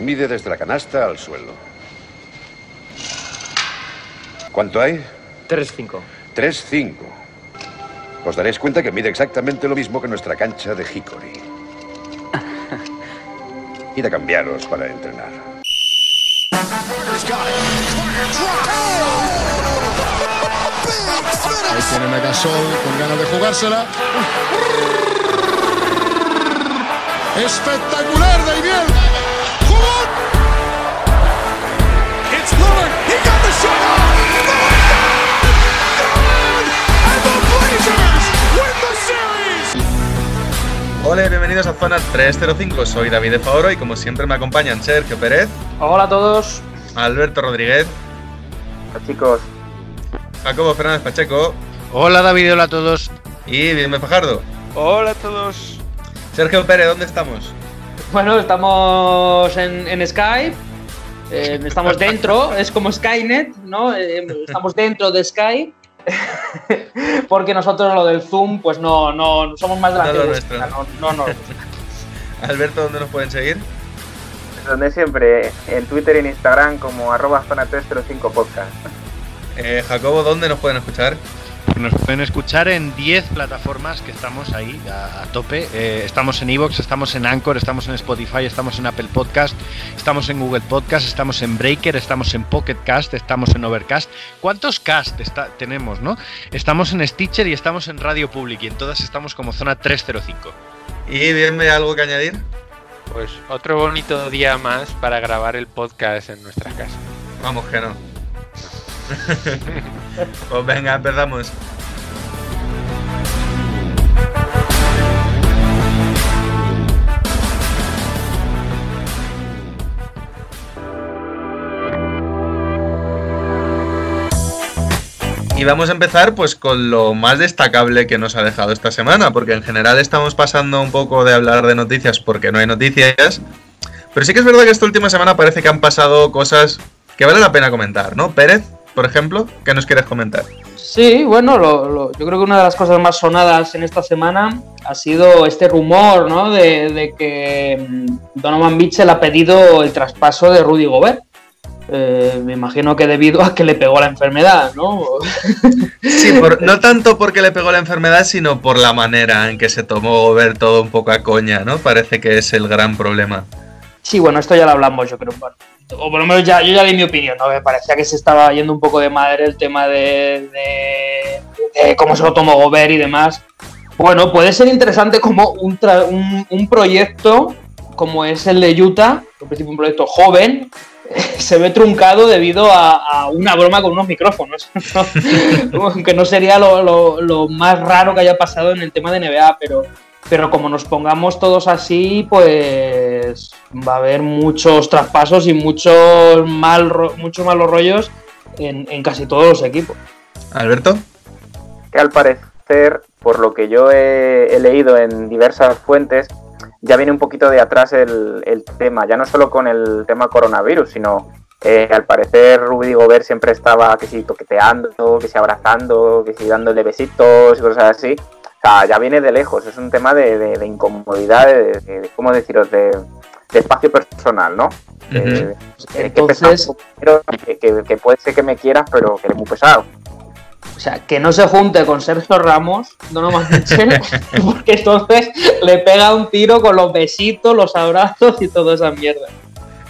Mide desde la canasta al suelo. ¿Cuánto hay? 3-5. 3-5. Os daréis cuenta que mide exactamente lo mismo que nuestra cancha de Hickory. Id a cambiaros para entrenar. Ahí tienen a Gasol con ganas de jugársela. Espectacular, Hola y bienvenidos a Zona 305. Soy David de Favoro y como siempre me acompañan Sergio Pérez, Hola a todos. Alberto Rodríguez, chicos. Jacobo Fernández Pacheco Hola David, hola a todos. y Bienvenido Fajardo. Hola a todos. Sergio Pérez, ¿dónde estamos? Bueno, estamos en, en Skype. eh, estamos dentro, es como Skynet, ¿no? Eh, estamos dentro de Skype. Porque nosotros lo del Zoom, pues no, no somos más de la No lo nuestro. no, no, no. Alberto, ¿dónde nos pueden seguir? Donde siempre, en Twitter y en Instagram como arroba zona 305 podcast. Eh, Jacobo, ¿dónde nos pueden escuchar? Nos pueden escuchar en 10 plataformas que estamos ahí a, a tope. Eh, estamos en Evox, estamos en Anchor, estamos en Spotify, estamos en Apple Podcast, estamos en Google Podcast, estamos en Breaker, estamos en Pocket Cast, estamos en Overcast. ¿Cuántos cast está- tenemos, no? Estamos en Stitcher y estamos en Radio Public y en todas estamos como zona 305. Y bien, ¿algo que añadir? Pues otro bonito día más para grabar el podcast en nuestra casa. Vamos que no. pues venga, empezamos. Y vamos a empezar pues con lo más destacable que nos ha dejado esta semana, porque en general estamos pasando un poco de hablar de noticias porque no hay noticias, pero sí que es verdad que esta última semana parece que han pasado cosas que vale la pena comentar, ¿no? Pérez, por ejemplo, ¿qué nos quieres comentar? Sí, bueno, lo- lo- yo creo que una de las cosas más sonadas en esta semana ha sido este rumor, ¿no? De, de que mm, Donovan Mitchell ha pedido el traspaso de Rudy Gobert. Eh, me imagino que debido a que le pegó la enfermedad, ¿no? Sí, por- no tanto porque le pegó la enfermedad, sino por la manera en que se tomó ver todo un poco a coña, ¿no? Parece que es el gran problema. Sí, bueno, esto ya lo hablamos, yo creo. bueno, o por lo menos ya, yo ya di mi opinión, ¿no? Me parecía que se estaba yendo un poco de madre el tema de, cómo se lo tomó Gobert y demás. Bueno, puede ser interesante como un, proyecto como es el de Utah, en principio un proyecto joven, se ve truncado debido a, una broma con unos micrófonos. ¿no? que no sería lo más raro que haya pasado en el tema de NBA, pero, pero como nos pongamos todos así, pues va a haber muchos traspasos y muchos, mal, muchos malos rollos en, en casi todos los equipos. Alberto, Que al parecer, por lo que yo he, he leído en diversas fuentes, ya viene un poquito de atrás el, el tema, ya no solo con el tema coronavirus, sino eh, al parecer Rudy Gobert siempre estaba que si toqueteando, que si abrazando, que si dándole besitos y cosas así. O sea, ya viene de lejos, es un tema de, de- de incomodidad, de, de- de- ¿cómo deciros? De, de espacio personal, ¿no? Entonces- que, que- que puede ser que me quieras, pero que eres muy pesado. O sea, que no se junte con Sergio Ramos, Donovan Mitchell, porque entonces le pega un tiro con los besitos, los abrazos y toda esa mierda.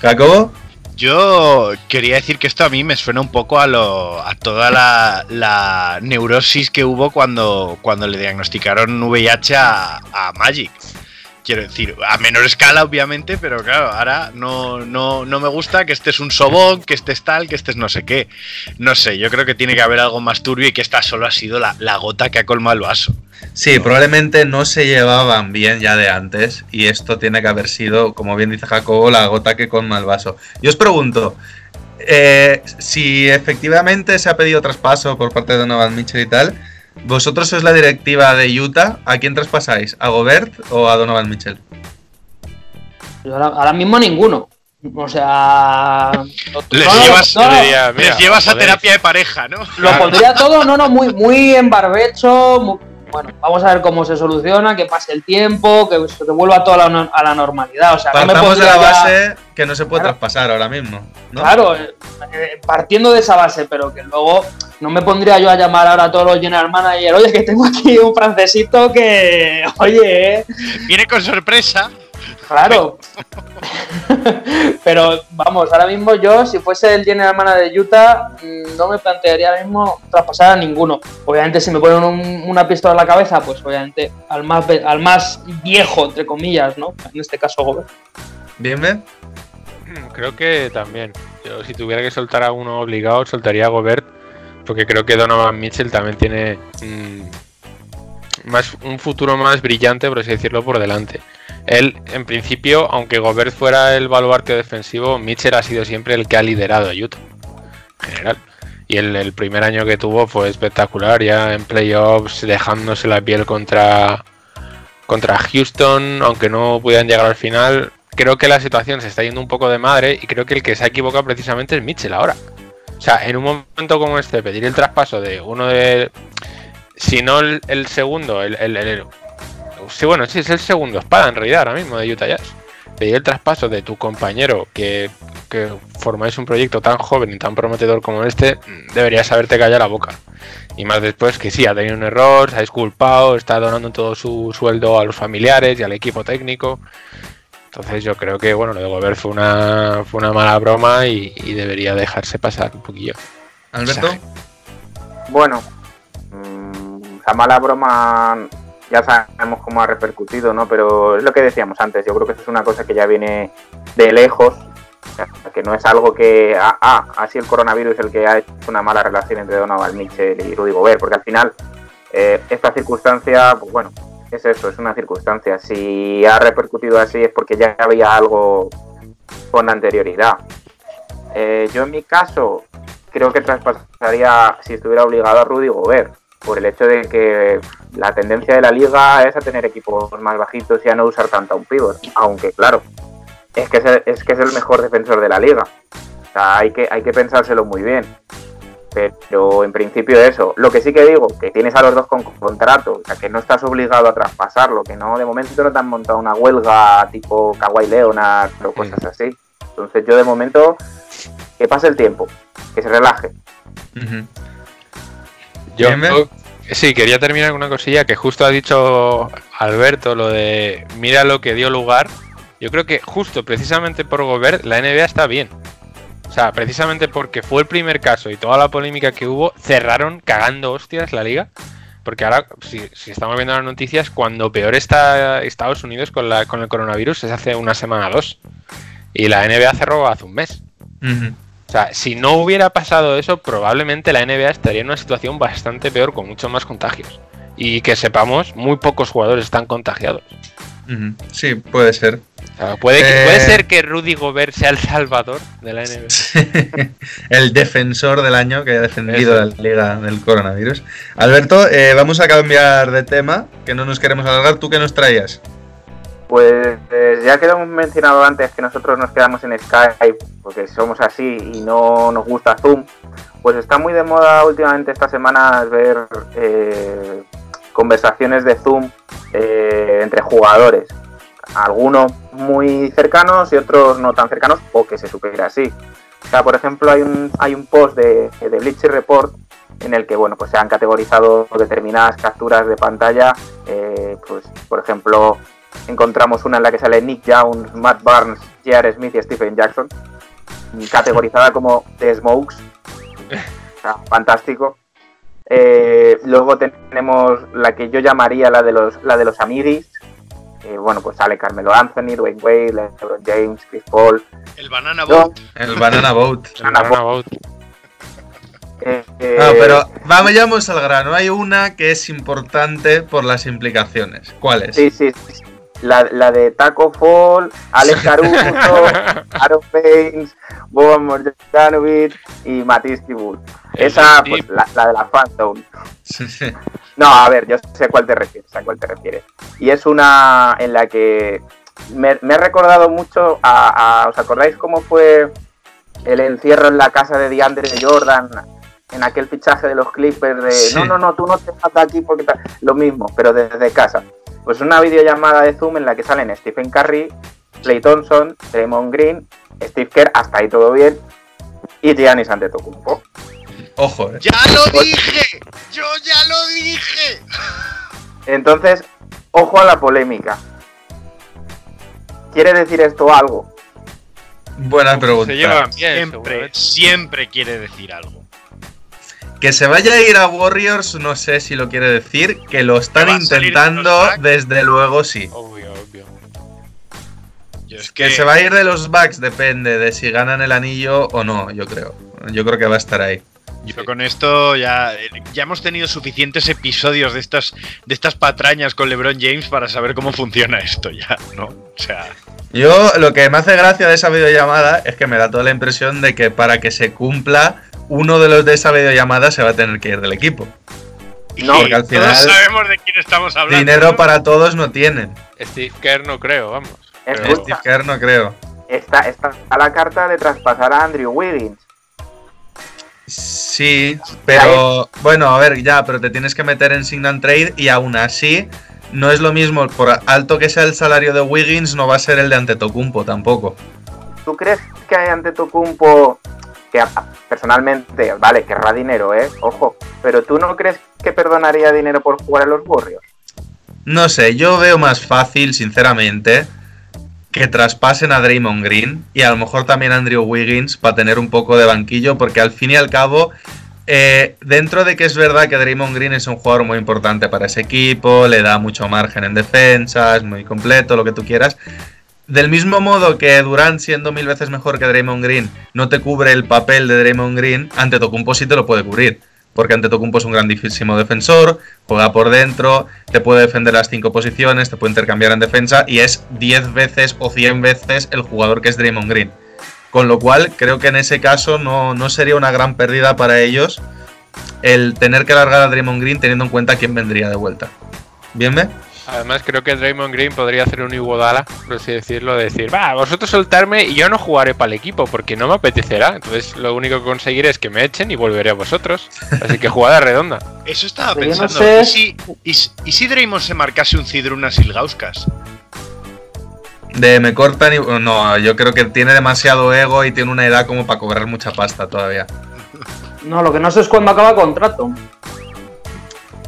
Jacobo, Yo quería decir que esto a mí me suena un poco a, lo, a toda la, la neurosis que hubo cuando, cuando le diagnosticaron VIH a, a Magic. Quiero decir, a menor escala, obviamente, pero claro, ahora no, no, no me gusta que estés un sobón, que estés tal, que estés no sé qué. No sé, yo creo que tiene que haber algo más turbio y que esta solo ha sido la, la gota que ha colmado el vaso. sí, probablemente no se llevaban bien ya de antes y esto tiene que haber sido, como bien dice Jacobo, la gota que colma el vaso. Yo os pregunto, eh, si efectivamente se ha pedido traspaso por parte de Donovan Mitchell y tal, ¿vosotros sois la directiva de Utah? ¿A quién traspasáis? ¿A Gobert o a Donovan Mitchell? Ahora, ahora mismo ninguno. O sea. Les no, llevas, no, no, diría, les llevas a terapia de pareja, ¿no? Lo pondría todo, no, no, muy, muy en barbecho, bueno, vamos a ver cómo se soluciona, que pase el tiempo, que se vuelva todo a la, a la normalidad. O sea, no me Partamos de la ya- base que no se puede Claro. traspasar ahora mismo. ¿no? Claro, eh, eh, partiendo de esa base, pero que luego no me pondría yo a llamar ahora a todos los general manager, oye, que tengo aquí un francesito que, oye, eh, Viene con sorpresa. claro. pero vamos, ahora mismo yo, si fuese el general manager de Utah, mm, no me plantearía ahora mismo traspasar a ninguno. Obviamente, si me ponen un- una pistola en la cabeza, pues obviamente al más, al más viejo, entre comillas, ¿no? En este caso, Gobert. Bien, bien. Creo que también. Yo si tuviera que soltar a uno obligado, soltaría a Gobert, porque creo que Donovan Mitchell también tiene más, un futuro más brillante, por así decirlo, por delante. Él, en principio, aunque Gobert fuera el baluarte defensivo, Mitchell ha sido siempre el que ha liderado a Utah, en general. Y el, el primer año que tuvo fue espectacular, ya en playoffs, dejándose la piel contra, contra Houston, aunque no pudieran llegar al final. Creo que la situación se está yendo un poco de madre y creo que el que se ha equivocado precisamente es Mitchell ahora. Sea, en un momento como este, pedir el traspaso de uno de. Si no el, segundo, el, Sí, bueno, sí, es el segundo espada en realidad ahora mismo de Utah Jazz. Pedir el traspaso de tu compañero que, que formáis un proyecto tan joven y tan prometedor como este, deberías haberte callado la boca. Y más después que sí, ha tenido un error, se ha disculpado, está donando todo su sueldo a los familiares y al equipo técnico. Entonces yo creo que bueno, lo de Gobert fue una, fue una mala broma y, y debería dejarse pasar un poquillo. Alberto. Bueno, mm, la mala broma ya sabemos cómo ha repercutido, ¿no? Pero es lo que decíamos antes, yo creo que eso es una cosa que ya viene de lejos, que no es algo que, ah, ah, ha sido el coronavirus el que ha hecho una mala relación entre Donovan Mitchell y Rudy Gobert, porque al final eh, esta circunstancia, pues bueno, es eso, es una circunstancia. Si ha repercutido así es porque ya había algo con anterioridad. Eh, yo en mi caso creo que traspasaría si estuviera obligado a Rudy Gobert, por el hecho de que la tendencia de la liga es a tener equipos más bajitos y a no usar tanto a un pivot, aunque claro, es que es el, que es el mejor defensor de la liga. O sea, hay que, hay que pensárselo muy bien. Pero en principio eso. Lo que sí que digo, que tienes a los dos con contrato, o sea, que no estás obligado a traspasarlo, que no, de momento no te han montado una huelga tipo Kawhi Leonard o cosas así. Entonces yo de momento, que pase el tiempo, que se relaje. Yo, yo- sí, quería terminar con una cosilla que justo ha dicho Alberto, lo de mira lo que dio lugar. Yo creo que justo precisamente por Gobert la NBA está bien. O sea, precisamente porque fue el primer caso y toda la polémica que hubo, cerraron cagando hostias la liga. Porque ahora, si, si estamos viendo las noticias, cuando peor está Estados Unidos con, la, con el coronavirus es hace una semana o dos. Y la NBA cerró hace un mes. O sea, si no hubiera pasado eso, probablemente la NBA estaría en una situación bastante peor con muchos más contagios. Y que sepamos, muy pocos jugadores están contagiados. Sí, puede ser. Sea, puede, que- Eh. puede ser que Rudy Gobert sea el salvador de la NBA. el defensor del año que ha defendido Eso. la liga del coronavirus. Alberto, eh, vamos a cambiar de tema, que no nos queremos alargar. ¿Tú qué nos traías? Pues eh, ya que lo hemos mencionado antes que nosotros nos quedamos en Skype porque somos así y no nos gusta Zoom, pues está muy de moda últimamente estas semanas ver eh, conversaciones de Zoom eh, entre jugadores. Algunos muy cercanos y otros no tan cercanos o que se supiera así. O sea, por ejemplo, hay un, hay un post de, de Bleacher Report en el que bueno pues se han categorizado determinadas capturas de pantalla eh, pues por ejemplo encontramos una en la que sale Nick Jones, Matt Barnes, J.R. Smith y Stephen Jackson, categorizada como The Smokes. O sea, fantástico. Eh, luego tenemos la que yo llamaría la de los, la de los amiguis. Eh, bueno, pues sale Carmelo Anthony, Dwayne Wade, LeBron James, Chris Paul. El Banana Boat. El Banana Boat. El Banana Boat. eh, eh, pero vayamos al grano. Hay una que es importante por las implicaciones. ¿Cuál es? Sí, sí, sí. La, la de Taco Fall, Alex Caruso, Aaron Baines, Boban Marjanovic y Matisse Tibur. Esa, pues, la, la de la Phantom. No, a ver, yo sé a cuál te refieres, a cuál te refieres. Y es una en la que me, me he recordado mucho a, a- ¿Os acordáis cómo fue el encierro en la casa de DeAndre Jordan en aquel fichaje de los Clippers de Sí. no, no, no, tú no te matas aquí porque tal. Lo mismo, pero desde casa. Pues una videollamada de Zoom en la que salen Stephen Curry, Clay Thompson, Draymond Green, Steve Kerr, hasta ahí todo bien, y Giannis Antetokounmpo. Ojo, eh. ¡Ya lo dije! ¡Yo ya lo dije! Entonces, ojo a la polémica. ¿Quiere decir esto algo? Buena pregunta. Se llevan bien, Siempre, siempre quiere decir algo. Que se vaya a ir a Warriors, no sé si lo quiere decir. Que lo están intentando, desde luego sí. Obvio, obvio. Yo es Que se va a ir de los Bucks depende de si ganan el anillo o no, yo creo. Yo creo que va a estar ahí. Yo con esto ya, ya hemos tenido suficientes episodios de estas, de estas patrañas con LeBron James para saber cómo funciona esto ya, ¿no? O sea, Yo lo que me hace gracia de esa videollamada es que me da toda la impresión de que para que se cumpla, uno de los de esa videollamada se va a tener que ir del equipo. No, porque al final- todos sabemos de quién estamos hablando. Dinero ¿no? para todos no tienen. Steve Kerr no creo, vamos. Pero- Steve Kerr no creo. está, está a la carta de traspasar a Andrew Wiggins. Sí, pero bueno, a ver, ya, pero te tienes que meter en Sign and Trade y aún así no es lo mismo, por alto que sea el salario de Wiggins, no va a ser el de Antetokounmpo tampoco. ¿Tú crees que Antetokounmpo, que a- personalmente, vale, querrá dinero, eh? Ojo, pero ¿tú no crees que perdonaría dinero por jugar a los Warriors? No sé, yo veo más fácil, sinceramente, que traspasen a Draymond Green y a lo mejor también a Andrew Wiggins para tener un poco de banquillo, porque al fin y al cabo, eh, dentro de que es verdad que Draymond Green es un jugador muy importante para ese equipo, le da mucho margen en defensa, es muy completo, lo que tú quieras. Del mismo modo que Durant, siendo mil veces mejor que Draymond Green, no te cubre el papel de Draymond Green, Antetokounmpo sí te lo puede cubrir. Porque Antetokounmpo es un grandísimo defensor, juega por dentro, te puede defender las cinco posiciones, te puede intercambiar en defensa y es 10 veces o 100 veces el jugador que es Draymond Green. Con lo cual, creo que en ese caso no, no sería una gran pérdida para ellos el tener que largar a Draymond Green teniendo en cuenta quién vendría de vuelta. ¿Bien, ve? Además, creo que Draymond Green podría hacer un Iguodala, por así decirlo, de decir, va, vosotros soltarme y yo no jugaré para el equipo porque no me apetecerá. Entonces, lo único que conseguiré es que me echen y volveré a vosotros. Así que jugada redonda. Eso estaba Pero yo no pensando. sé- ¿Y, si, y, si- y si Draymond se marcase un Cidrunas Ilgauskas? De me cortan y. No, yo creo que tiene demasiado ego y tiene una edad como para cobrar mucha pasta todavía. No, lo que no sé es cuándo acaba contrato.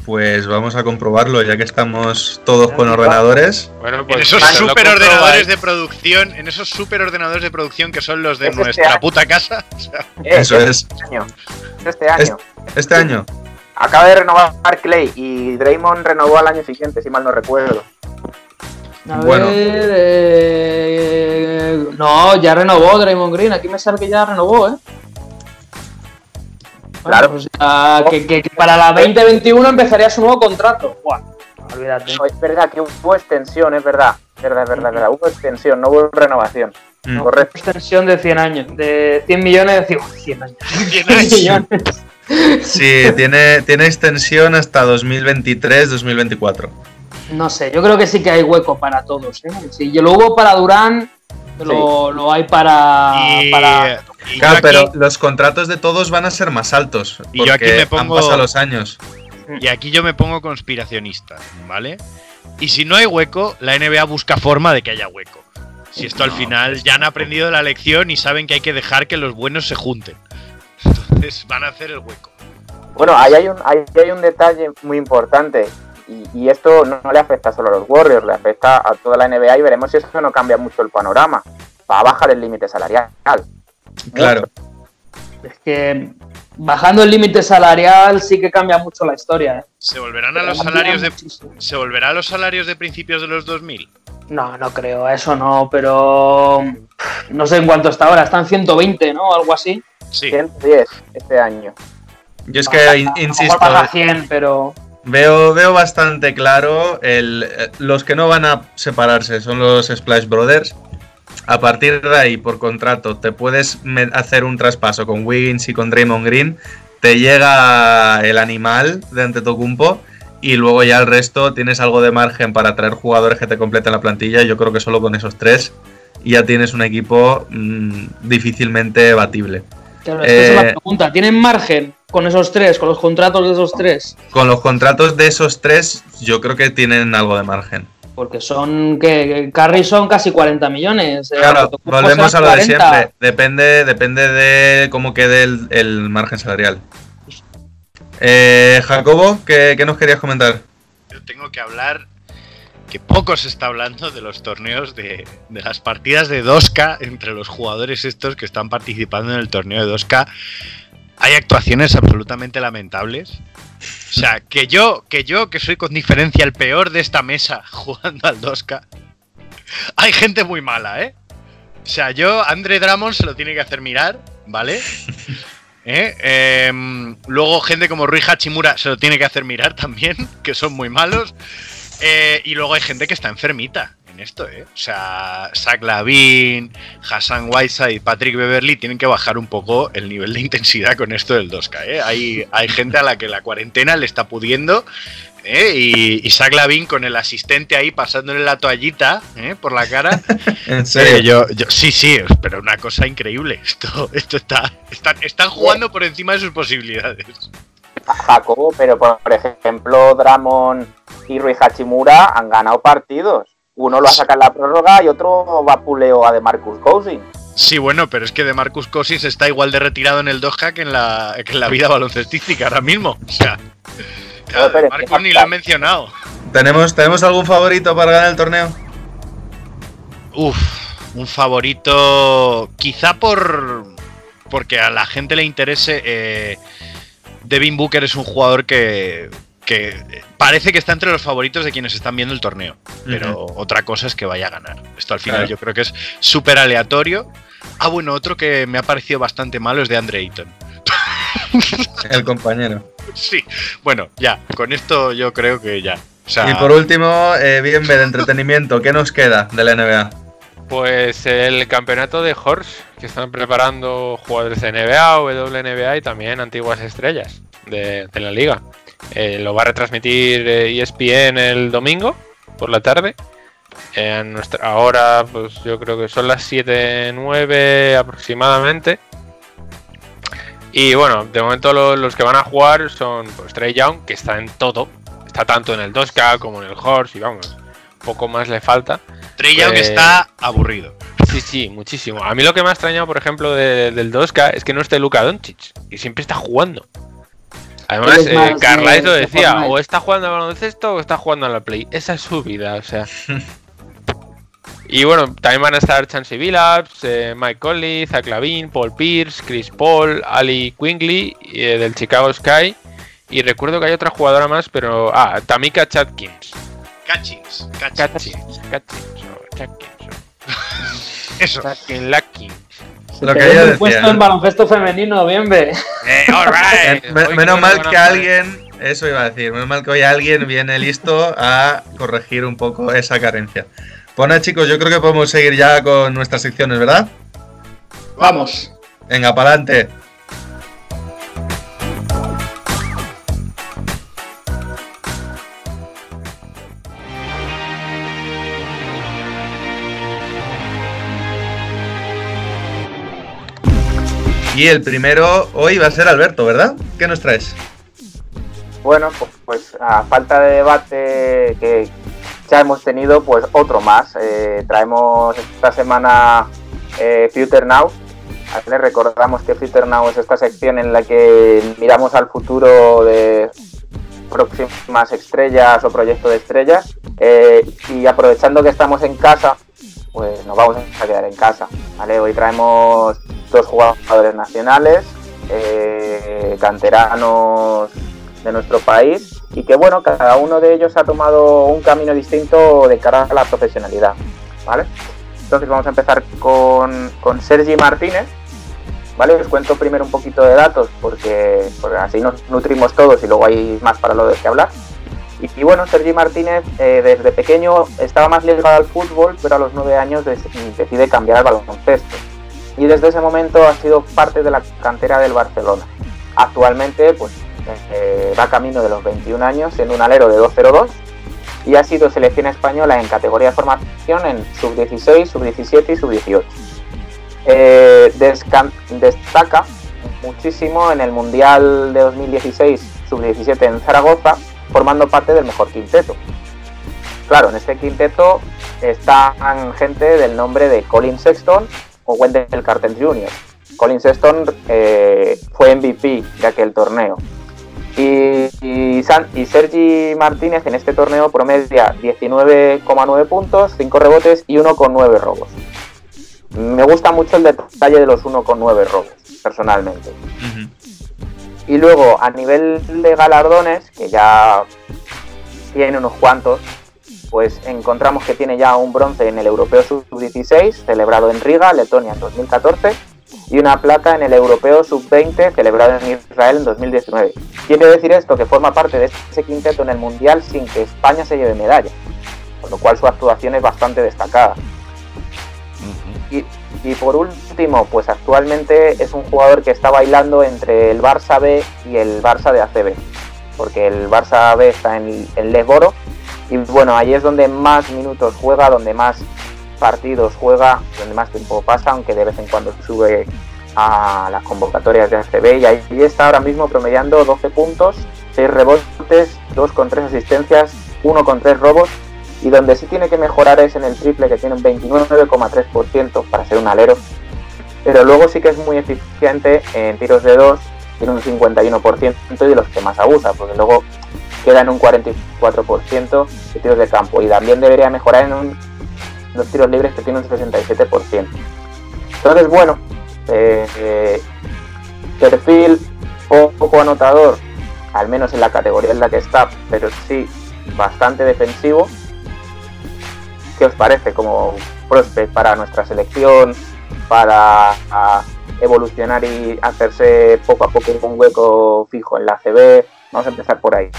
Pues vamos a comprobarlo, ya que estamos todos con ordenadores. Bueno, En pues esos si lo superordenadores de producción, en esos superordenadores de producción que son los de Es este nuestra puta casa. o sea, Eh, Eso es. Este año. Este año. Este año. Acaba de renovar Clay y Draymond renovó al año siguiente, si mal no recuerdo. A Bueno. ver, eh, No, ya renovó Draymond Green. Aquí me sale que ya renovó, ¿eh? Claro. pues, ah, que, que- que para la 2021 empezaría su nuevo contrato. Buah, olvídate. No, es verdad que hubo extensión, es verdad. Es verdad, es verdad, es verdad. Hubo extensión, no hubo renovación. Mm. Correcto. Extensión de 100 años. De 100 millones, digo, 100 años. 100 100 años. millones. Sí, tiene, tiene extensión hasta 2023-2024. No sé, yo creo que sí que hay hueco para todos. ¿eh? Si lo hubo para Durán, lo, lo hay para. y, para... y Claro, aquí- pero los contratos de todos van a ser más altos. Y yo aquí me pongo- Han pasado los años. Y aquí yo me pongo conspiracionista, ¿vale? Y si no hay hueco, la NBA busca forma de que haya hueco. Si esto al final ya han aprendido la lección y saben que hay que dejar que los buenos se junten. Entonces van a hacer el hueco. Bueno, ahí hay un, ahí hay un detalle muy importante. Y, y esto no, no le afecta solo a los Warriors, le afecta a toda la NBA y veremos si eso no cambia mucho el panorama. Va a bajar el límite salarial. Claro. Es que bajando el límite salarial sí que cambia mucho la historia. ¿eh? ¿Se volverán a los salarios de se volverá a los salarios de principios de los 2000? No, no creo, eso no, pero no sé en cuánto está ahora, está en 120, ¿no? Algo así. Sí. 110 este año. Yo es que, A- a- in- a lo insisto, mejor baja a 100, pero veo, veo bastante claro el, eh, los que no van a separarse son los Splash Brothers. A partir de ahí, por contrato, te puedes hacer un traspaso con Wiggins y con Draymond Green. Te llega el animal de Antetokounmpo y luego ya el resto tienes algo de margen para traer jugadores que te completen la plantilla. Yo creo que solo con esos tres ya tienes un equipo mm, difícilmente batible. claro, esa es Eh, la pregunta. ¿Tienen margen con esos tres, con los contratos de esos tres. Con los contratos de esos tres, yo creo que tienen algo de margen. Porque son que Carry son casi 40 millones. eh, Claro, volvemos a lo de 40. siempre. Depende, depende de cómo quede el, el margen salarial. Eh, Jacobo, ¿qué, qué nos querías comentar? Yo tengo que hablar que poco se está hablando de los torneos de, de las partidas de 2K entre los jugadores estos que están participando en el torneo de 2K. Hay actuaciones absolutamente lamentables. O sea, que yo, que yo, que soy con diferencia el peor de esta mesa jugando al 2K. Hay gente muy mala, ¿eh? O sea, yo, Andre Drummond se lo tiene que hacer mirar, ¿vale? ¿Eh? Em, luego gente como Rui Hachimura se lo tiene que hacer mirar también, que son muy malos. Eh, y luego hay gente que está enfermita en esto, ¿eh? O sea, Zach Lavin, Hassan Whiteside y Patrick Beverly tienen que bajar un poco el nivel de intensidad con esto del 2K, ¿eh? Hay, hay gente a la que la cuarentena le está pudiendo. ¿eh? Y, y Zach Lavin con el asistente ahí pasándole la toallita ¿eh? por la cara. En Eh, serio. yo, yo- sí, sí, pero una cosa increíble. Esto, esto está, están, están jugando por encima de sus posibilidades. Jacobo, pero por ejemplo, Dramon y Rui Hachimura han ganado partidos. Uno lo ha sacado en la prórroga y otro vapuleo a de Marcus Cousins. Sí, bueno, pero es que de Marcus Cousins está igual de retirado en el Doha que en la, que en la vida baloncestística ahora mismo. O sea, pero que Marcus ni lo han mencionado. ¿Tenemos, ¿Tenemos algún favorito para ganar el torneo? Uf, un favorito. Quizá por. Porque a la gente le interese. eh, Devin Booker es un jugador que. Que parece que está entre los favoritos de quienes están viendo el torneo. Pero otra cosa es que vaya a ganar. Esto al final Claro. yo creo que es súper aleatorio. Ah, bueno, otro que me ha parecido bastante malo es de Andre Ayton. El compañero. Sí, bueno, ya, con esto yo creo que ya. O sea, Y por último, eh, bien de entretenimiento, ¿qué nos queda de la NBA? Pues el campeonato de Horse, que están preparando jugadores de NBA, WNBA y también antiguas estrellas de, de la liga. Eh, lo va a retransmitir eh, ESPN el domingo por la tarde. Eh, En nuestra hora, pues yo creo que son las 7-9 aproximadamente. Y bueno, de momento lo- los que van a jugar son pues, Trey Young, que está en todo. Está tanto en el 2K como en el Horse y vamos, poco más le falta. Trey Young pues- está aburrido. Sí, sí, muchísimo. A mí lo que me ha extrañado, por ejemplo, de- del 2K es que no esté Luka Doncic, que siempre está jugando. Además, eh, de- lo de decía, Fortnite. o está jugando al baloncesto o está jugando a la Play. Esa es su vida, o sea. y bueno, también van a estar Chansey Billups, eh, Mike Conley, Zach Lavin, Paul Pierce, Chris Paul, Ali Quingley eh, del Chicago Sky. Y recuerdo que hay otra jugadora más, pero. Ah, Tamika Chatkins. Catchings, catchings. Chatkins, Chatkins, o Chatkins, Lo que ella un puesto decía. en baloncesto femenino, bien ve. Eh, alright. Eh, Hoy menos mal que alguien, eso iba a decir, menos mal que hoy alguien viene listo a corregir un poco esa carencia. Pues nada, chicos, yo creo que podemos seguir ya con nuestras secciones, ¿verdad? Vamos. Venga, para adelante. Y el primero hoy va a ser Alberto, ¿verdad? ¿Qué nos traes? Bueno, pues, pues, a falta de debate que ya hemos tenido, pues otro más. Eh, traemos esta semana eh, Future Now. Les recordamos que Future Now es esta sección en la que miramos al futuro de próximas estrellas o proyectos de estrellas. Eh, y aprovechando que estamos en casa, pues nos vamos a quedar en casa. ¿vale? Hoy traemos dos jugadores nacionales, eh, canteranos de nuestro país y que bueno, cada uno de ellos ha tomado un camino distinto de cara a la profesionalidad. ¿vale? Entonces vamos a empezar con, con Sergi Martínez. ¿Vale? Os cuento primero un poquito de datos porque, porque así nos nutrimos todos y luego hay más para lo de que hablar. Y, y bueno, Sergi Martínez eh, desde pequeño estaba más ligado al fútbol, pero a los nueve años decide cambiar al baloncesto. Y desde ese momento ha sido parte de la cantera del Barcelona. Actualmente pues, eh, va camino de los 21 años, siendo un alero de 2-0-2 y ha sido selección española en categoría de formación en sub-16, sub-17 y sub-18. Eh, destaca muchísimo en el Mundial de 2016 sub-17 en Zaragoza, formando parte del mejor quinteto. Claro, en este quinteto están gente del nombre de Colin Sexton o Wendell Carter Jr. Colin Sexton eh, fue MVP de aquel torneo. Y, y, San- Sergi Martínez en este torneo promedia 19,9 puntos, 5 rebotes y 1,9 robos. Me gusta mucho el detalle de los 1,9 robos, personalmente. Ujú. Y luego, a nivel de galardones, que ya tiene unos cuantos, pues encontramos que tiene ya un bronce en el Europeo Sub-16, celebrado en Riga, Letonia, en 2014, y una plata en el Europeo Sub-20, celebrado en Israel en 2019. Quiere decir esto que forma parte de ese quinteto en el Mundial sin que España se lleve medalla, con lo cual su actuación es bastante destacada. Y, y por último, pues actualmente es un jugador que está bailando entre el Barça B y el Barça de ACB, porque el Barça B está en, en Lesboro y bueno, ahí es donde más minutos juega, donde más partidos juega, donde más tiempo pasa, aunque de vez en cuando sube a las convocatorias de ACB y ahí está ahora mismo promediando 12 puntos, 6 rebotes, 2 con 3 asistencias, 1 con 3 robos y donde sí tiene que mejorar es en el triple que tiene un 29,3% para ser un alero, pero luego sí que es muy eficiente en tiros de 2, tiene un 51% y de los que más abusa, porque luego queda en un 44% de tiros de campo y también debería mejorar en los tiros libres que tiene un 67%. Entonces, bueno, eh, eh, perfil po- poco anotador, al menos en la categoría en la que está, pero sí bastante defensivo. ¿Qué os parece como prospect para nuestra selección, para a, evolucionar y hacerse poco a poco un hueco fijo en la CB? Vamos a empezar por ahí.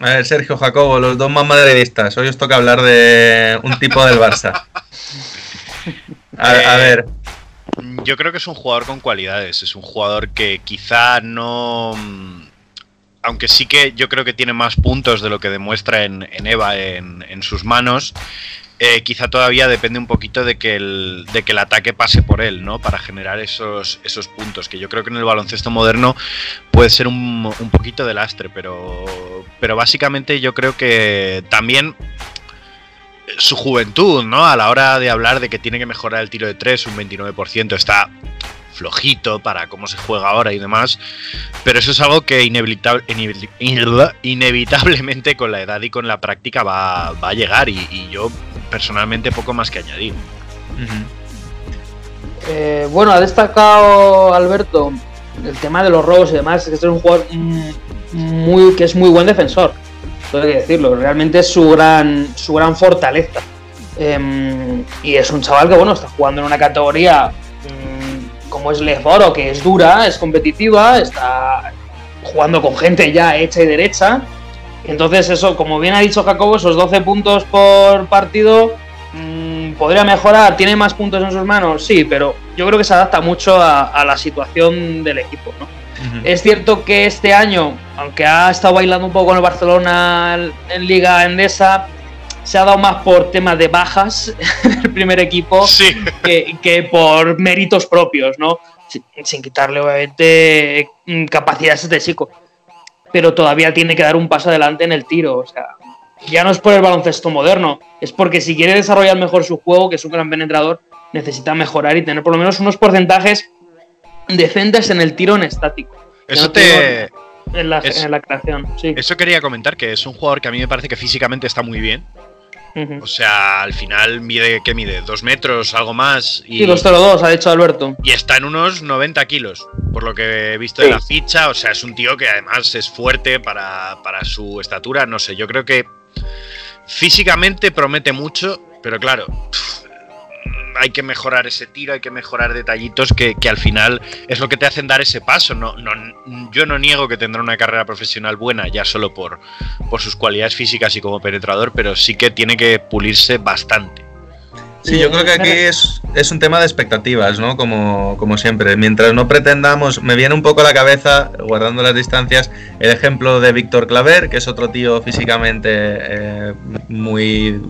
A ver, Sergio Jacobo, los dos más madridistas. Hoy os toca hablar de un tipo del Barça. A, a ver, Yo creo que es un jugador con cualidades. Es un jugador que quizá no. Aunque sí que yo creo que tiene más puntos de lo que demuestra en, Eva en, sus manos. eh, quizá todavía depende un poquito de que, el, de que el ataque pase por él, ¿no? Para generar esos, esos puntos. Que yo creo que en el baloncesto moderno puede ser un, un poquito de lastre, pero, pero básicamente yo creo que también su juventud, ¿no? A la hora de hablar de que tiene que mejorar el tiro de tres, un 29%, está flojito para cómo se juega ahora y demás, pero eso es algo que inevitable- inevit- inevitablemente con la edad y con la práctica va, va a llegar y, yo personalmente poco más que añadir. Eh, bueno, ha destacado Alberto el tema de los robos y demás. que Este es un jugador mm, muy, que es muy buen defensor. Todo hay que decirlo. Realmente es su gran, su gran fortaleza. Em, y es un chaval que, bueno, está jugando en una categoría mm, como es Lesboro, que es dura, es competitiva, está jugando con gente ya hecha y derecha. Entonces, eso, como bien ha dicho Jacobo, esos 12 puntos por partido Mm, ¿Podría mejorar? ¿Tiene más puntos en sus manos? Sí, pero yo creo que se adapta mucho a, a la situación del equipo. ¿no? Es cierto que este año, aunque ha estado bailando un poco con el Barcelona en Liga Endesa, se ha dado más por temas de bajas en el primer equipo Sí. que, que por méritos propios, ¿no? Sin, sin quitarle, obviamente, mm, capacidades este chico. Pero todavía tiene que dar un paso adelante en el tiro. O sea, ya no es por el baloncesto moderno, es porque si quiere desarrollar mejor su juego, que es un gran penetrador, necesita mejorar y tener por lo menos unos porcentajes decentes en el tiro en estático. Eso no te, En la, es- en la creación, sí. eso quería comentar, que es un jugador que a mí me parece que físicamente está muy bien. O sea, al final mide, ¿qué mide? Dos metros, algo más. Y, Sí, 2-0-2, ha dicho Alberto. y está en unos 90 kilos, por lo que he visto Sí. de la ficha. O sea, es un tío que además es fuerte para, para su estatura. No sé, yo creo que físicamente promete mucho, pero claro, hay que mejorar ese tiro, hay que mejorar detallitos que, que al final es lo que te hacen dar ese paso. No, no, yo no niego que tendrá una carrera profesional buena, ya solo por, por sus cualidades físicas y como penetrador, pero sí que tiene que pulirse bastante. Sí, yo creo que aquí es, es un tema de expectativas, ¿no? Como, como siempre. Mientras no pretendamos, me viene un poco a la cabeza, guardando las distancias, el ejemplo de Víctor Claver, que es otro tío físicamente eh, muy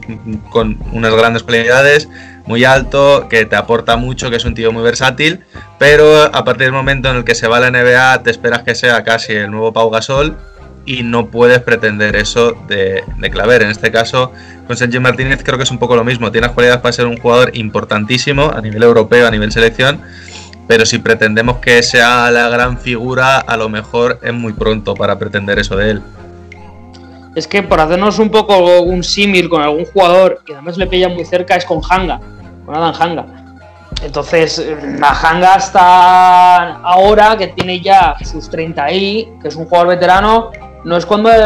con unas grandes cualidades, muy alto, que te aporta mucho, que es un tío muy versátil, pero a partir del momento en el que se va a la NBA te esperas que sea casi el nuevo Pau Gasol y no puedes pretender eso de, de Claver. En este caso, con Sergio Martínez creo que es un poco lo mismo. Tiene las cualidades para ser un jugador importantísimo a nivel europeo, a nivel selección, pero si pretendemos que sea la gran figura, a lo mejor es muy pronto para pretender eso de él. Es que por hacernos un poco un símil con algún jugador que además le pilla muy cerca es con Hanga, con Adam Hanga. Entonces, la Hanga está ahora que tiene ya sus 30 y que es un jugador veterano, no es cuando ha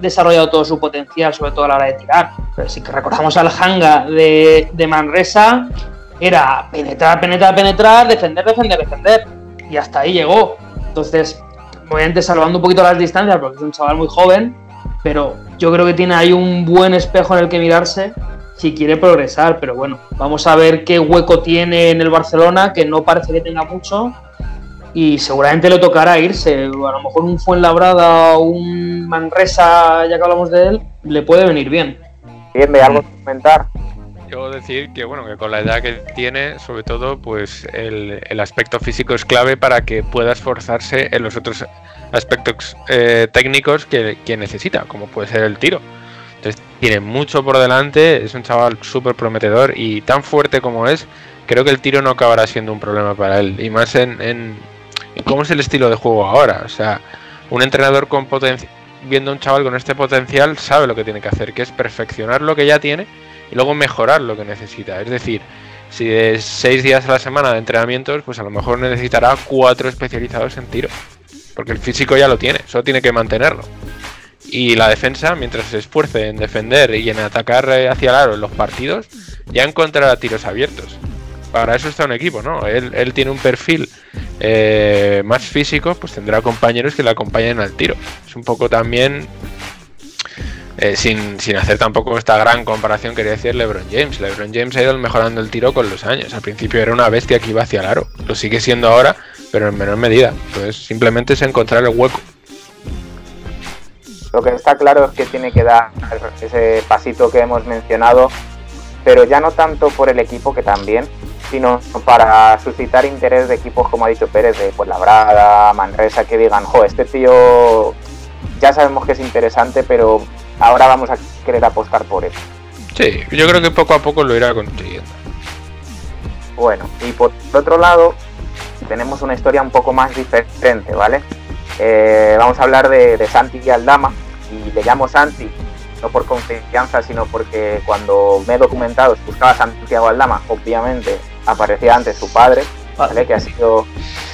desarrollado todo su potencial, sobre todo a la hora de tirar. Pero si recordamos al Hanga de, de Manresa, era penetrar, penetrar, penetrar, defender, defender, defender. Y hasta ahí llegó. Entonces, obviamente salvando un poquito las distancias, porque es un chaval muy joven, pero yo creo que tiene ahí un buen espejo en el que mirarse si quiere progresar. Pero bueno, vamos a ver qué hueco tiene en el Barcelona, que no parece que tenga mucho. Y seguramente le tocará irse. A lo mejor un Fuenlabrada o un Manresa, ya que hablamos de él, le puede venir bien. Bien, ¿me algo que comentar? Yo decir que bueno, que con la edad que tiene, sobre todo, pues el, el aspecto físico es clave para que pueda esforzarse en los otros aspectos eh, técnicos que, que, necesita, como puede ser el tiro. Entonces tiene mucho por delante, es un chaval súper prometedor y tan fuerte como es, creo que el tiro no acabará siendo un problema para él. Y más en, en, cómo es el estilo de juego ahora. O sea, un entrenador con potencial, viendo a un chaval con este potencial, sabe lo que tiene que hacer, que es perfeccionar lo que ya tiene y luego mejorar lo que necesita. Es decir, si de seis días a la semana de entrenamientos, pues a lo mejor necesitará cuatro especializados en tiro. Porque el físico ya lo tiene, solo tiene que mantenerlo. Y la defensa, mientras se esfuerce en defender y en atacar hacia el aro en los partidos, ya encontrará tiros abiertos. Para eso está un equipo, ¿no? Él, tiene un perfil eh, más físico, pues tendrá compañeros que le acompañen al tiro. Es un poco también eh, sin, sin, hacer tampoco esta gran comparación, quería decir LeBron James. LeBron James ha ido mejorando el tiro con los años. Al principio era una bestia que iba hacia el aro. Lo sigue siendo ahora, pero en menor medida. Entonces simplemente es encontrar el hueco. Lo que está claro es que tiene que dar ese pasito que hemos mencionado, pero ya no tanto por el equipo que también, sino para suscitar interés de equipos como ha dicho Pérez, de pues Labrada, Manresa, que digan, jo, este tío ya sabemos que es interesante, pero ahora vamos a querer apostar por él. Sí, yo creo que poco a poco lo irá consiguiendo. Bueno, y por otro lado, tenemos una historia un poco más diferente, ¿vale? Eh, vamos a hablar de, de, Santi y Aldama, y le llamo Santi, no por confianza, sino porque cuando me he documentado, buscaba a Santiago Aldama, obviamente aparecía antes su padre, ¿vale? Que ha sido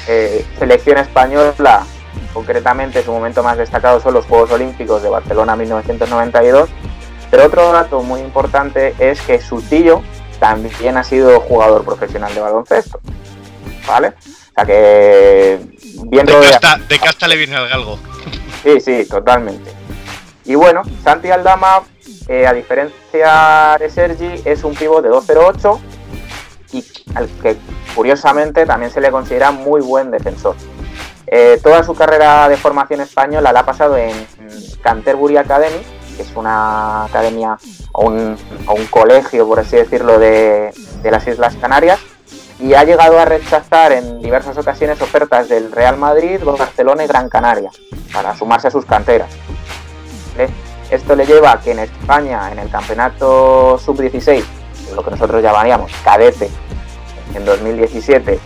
eh, selección española concretamente su momento más destacado son los Juegos Olímpicos de Barcelona 1992. Pero otro dato muy importante es que su tío también ha sido jugador profesional de baloncesto. ¿Vale? O sea que bien de casta, de casta le viene al galgo. Sí, sí, totalmente. Y bueno, Santi Aldama, eh, a diferencia de Sergi, es un pivo de 2'08 y al que curiosamente también se le considera muy buen defensor. Eh, toda su carrera de formación española la ha pasado en Canterbury Academy, que es una academia o un, o un colegio, por así decirlo, de, de, las Islas Canarias, y ha llegado a rechazar en diversas ocasiones ofertas del Real Madrid, Barcelona y Gran Canaria para sumarse a sus canteras. ¿Eh? Esto le lleva a que en España, en el campeonato sub-16, lo que nosotros llamaríamos cadete, en 2017,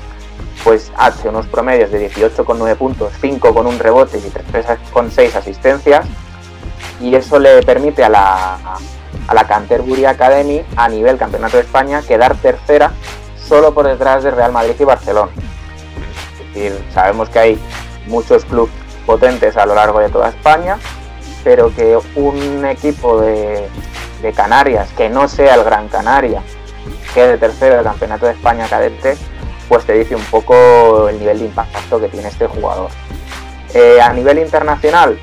pues hace unos promedios de 18,9 puntos, 5 con un rebote y 3,6 asistencias. Y eso le permite a la, a la Canterbury Academy, a nivel Campeonato de España, quedar tercera solo por detrás de Real Madrid y Barcelona. Es decir, sabemos que hay muchos clubes potentes a lo largo de toda España, pero que un equipo de, Canarias, que no sea el Gran Canaria, quede tercero del Campeonato de España cadete, pues te dice un poco el nivel de impacto que tiene este jugador. Eh, a nivel internacional,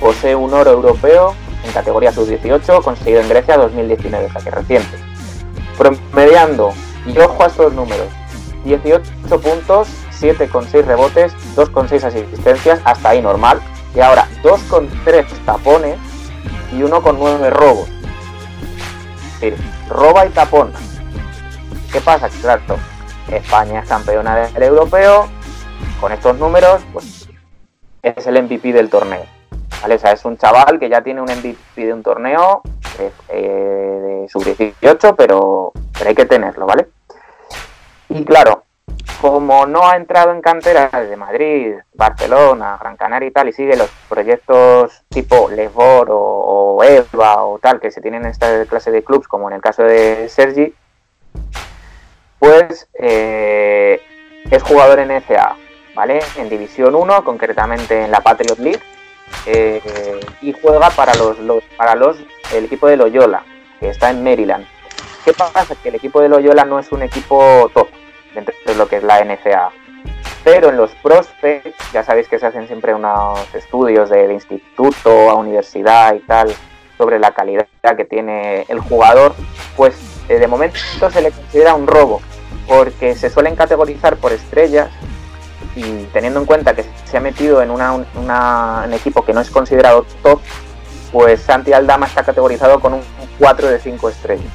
posee un oro europeo en categoría sub-18 conseguido en Grecia 2019, o que reciente. Promediando, y ojo a estos números, 18 puntos, 7,6 rebotes, 2,6 asistencias, hasta ahí normal. Y ahora 2,3 tapones y 1,9 robos. Es decir, roba y tapona ¿Qué pasa? Claro, España es campeona del europeo, con estos números, pues es el MVP del torneo. ¿vale? O sea, es un chaval que ya tiene un MVP de un torneo eh, eh, de sub-18, pero, pero hay que tenerlo, ¿vale? Y claro, como no ha entrado en cantera de Madrid, Barcelona, Gran Canaria y tal, y sigue los proyectos tipo Lesbor o, o Eva o tal que se tienen en esta clase de clubs, como en el caso de Sergi, pues eh, es jugador en FA, ¿vale? En División 1, concretamente en la Patriot League, eh, y juega para los, los- para los el equipo de Loyola, que está en Maryland. ¿Qué pasa? Que el equipo de Loyola no es un equipo top dentro de lo que es la NCA. Pero en los prospects, ya sabéis que se hacen siempre unos estudios de, instituto a universidad y tal sobre la calidad que tiene el jugador, pues eh, de momento se le considera un robo, porque se suelen categorizar por estrellas y teniendo en cuenta que se ha metido en un equipo que no es considerado top, pues Santi Aldama está categorizado con un 4 de 5 estrellas.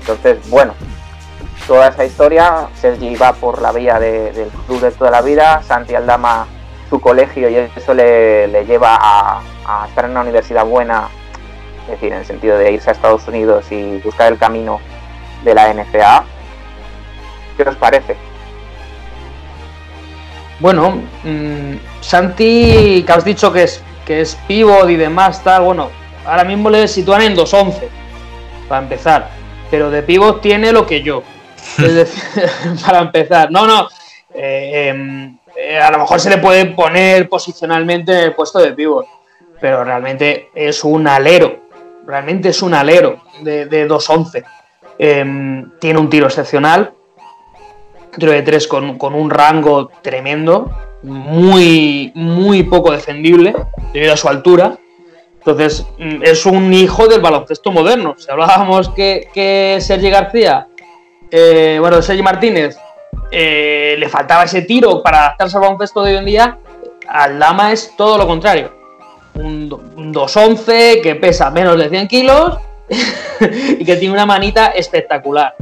Entonces, bueno, toda esa historia, Sergi va por la vía de- del club de toda la vida, Santi Aldama su colegio y eso le, le lleva a, estar en una universidad buena, es decir, en el sentido de irse a Estados Unidos y buscar el camino de la NCAA. ¿Qué os parece? Bueno, mm, Santi, que has dicho que es, que es pivot y demás, tal, bueno, ahora mismo le sitúan en 2-11, para empezar. Pero de pivot tiene lo que yo. Para empezar. No, no. eh, em, eh, a lo mejor se le puede poner posicionalmente en el puesto de pivot. Pero realmente es un alero. Realmente es un alero de, de 2-11. Em, tiene un tiro excepcional tiro de tres con, con un rango tremendo, muy, muy poco defendible debido a su altura. Entonces, mm, es un hijo del baloncesto moderno. Si hablábamos que, que Sergi García, eh, bueno, Sergi Martínez, eh, le faltaba ese tiro para adaptarse al baloncesto de hoy en día, Aldama es todo lo contrario. Un, un 2'11 que pesa menos de 100 kilos y que tiene una manita espectacular.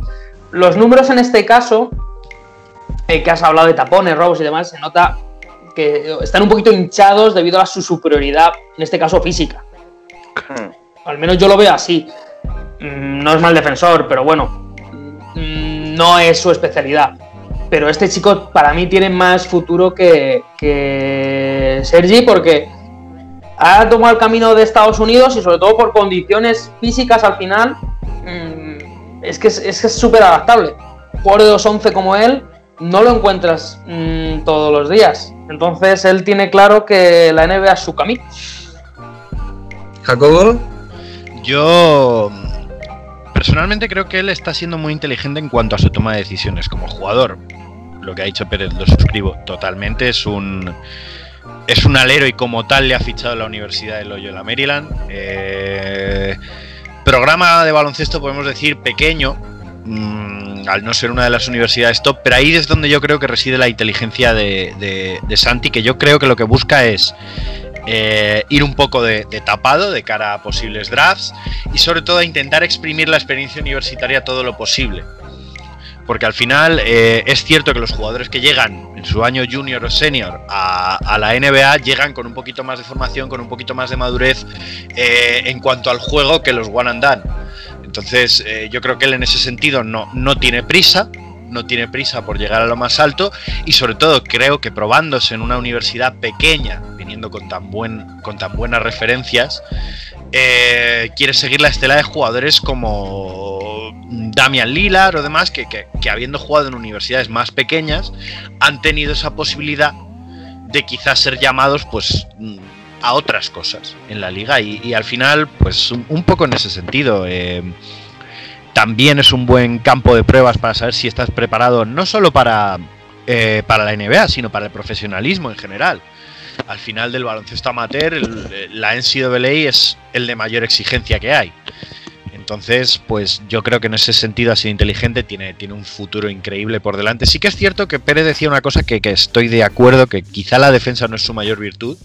Los números en este caso eh, que has hablado de tapones, robos y demás, se nota que están un poquito hinchados debido a su superioridad, en este caso física. Hmm. Al menos yo lo veo así. Mm, No es mal defensor, pero bueno, mm, no es su especialidad. Pero este chico para mí tiene más futuro que, que Sergi porque ha tomado el camino de Estados Unidos y sobre todo por condiciones físicas al final mm, es que es es que es súper adaptable. Jugador de 2-11 como él no lo encuentras mm, todos los días. Entonces él tiene claro que la NBA es su camino. Jacobo, Yo personalmente creo que él está siendo muy inteligente en cuanto a su toma de decisiones como jugador. Lo que ha dicho Pérez lo suscribo totalmente. Es un es un alero y como tal le ha fichado la Universidad de Loyola Maryland. Eh, programa de baloncesto podemos decir pequeño, mm, al no ser una de las universidades top, pero ahí es donde yo creo que reside la inteligencia de, de- de Santi, que yo creo que lo que busca es eh, ir un poco de, tapado de cara a posibles drafts y sobre todo a intentar exprimir la experiencia universitaria todo lo posible. Porque al final eh, es cierto que los jugadores que llegan en su año junior o senior a, la NBA llegan con un poquito más de formación, con un poquito más de madurez eh, en cuanto al juego que los one and done. Entonces yo creo que él en ese sentido no, no tiene prisa, no tiene prisa por llegar a lo más alto y sobre todo creo que probándose en una universidad pequeña, viniendo con tan, buen, con tan buenas referencias, eh, quiere seguir la estela de jugadores como Damian Lillard o demás, que, que- habiendo jugado en universidades más pequeñas, han tenido esa posibilidad de quizás ser llamados pues a otras cosas en la liga y, al final pues un, un poco en ese sentido eh, también es un buen campo de pruebas para saber si estás preparado no solo para, eh, para la NBA, sino para el profesionalismo en general. Al final del baloncesto amateur, el- la NCAA es el de mayor exigencia que hay. Entonces, pues yo creo que en ese sentido ha sido inteligente, tiene, tiene un futuro increíble por delante. Sí que es cierto que Pérez decía una cosa que, que estoy de acuerdo, que quizá la defensa no es su mayor virtud.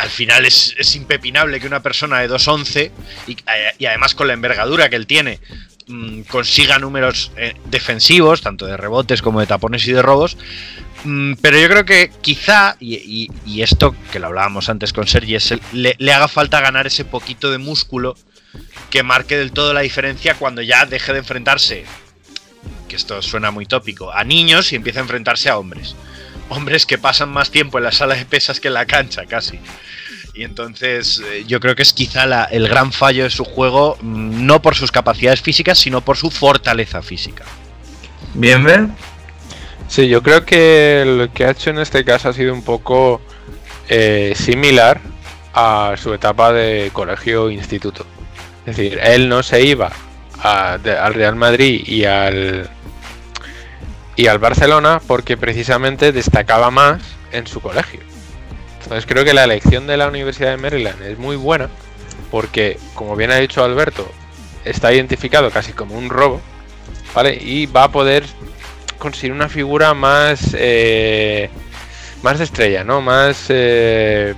Al final es, es impepinable que una persona de 2'11 y, y además con la envergadura que él tiene, mm, consiga números eh, defensivos, tanto de rebotes como de tapones y de robos. Mm, pero yo creo que quizá, y, esto que lo hablábamos antes con Sergi, le, le haga falta ganar ese poquito de músculo que marque del todo la diferencia cuando ya deje de enfrentarse, que esto suena muy tópico, a niños y empiece a enfrentarse a hombres. Hombres que pasan más tiempo en la sala de pesas que en la cancha, casi. Y entonces eh, yo creo que es quizá la- el gran fallo de su juego, mm, no por sus capacidades físicas, sino por su fortaleza física. Bien, Ben. Sí, yo creo que lo que ha hecho en este caso ha sido un poco eh, similar a su etapa de colegio e instituto. Es decir, él no se iba a- de- al Real Madrid y al y al Barcelona porque precisamente destacaba más en su colegio. Entonces creo que la elección de la Universidad de Maryland es muy buena porque, como bien ha dicho Alberto, está identificado casi como un robo, ¿vale? Y va a poder conseguir una figura más eh, más de estrella, ¿no? Más eh,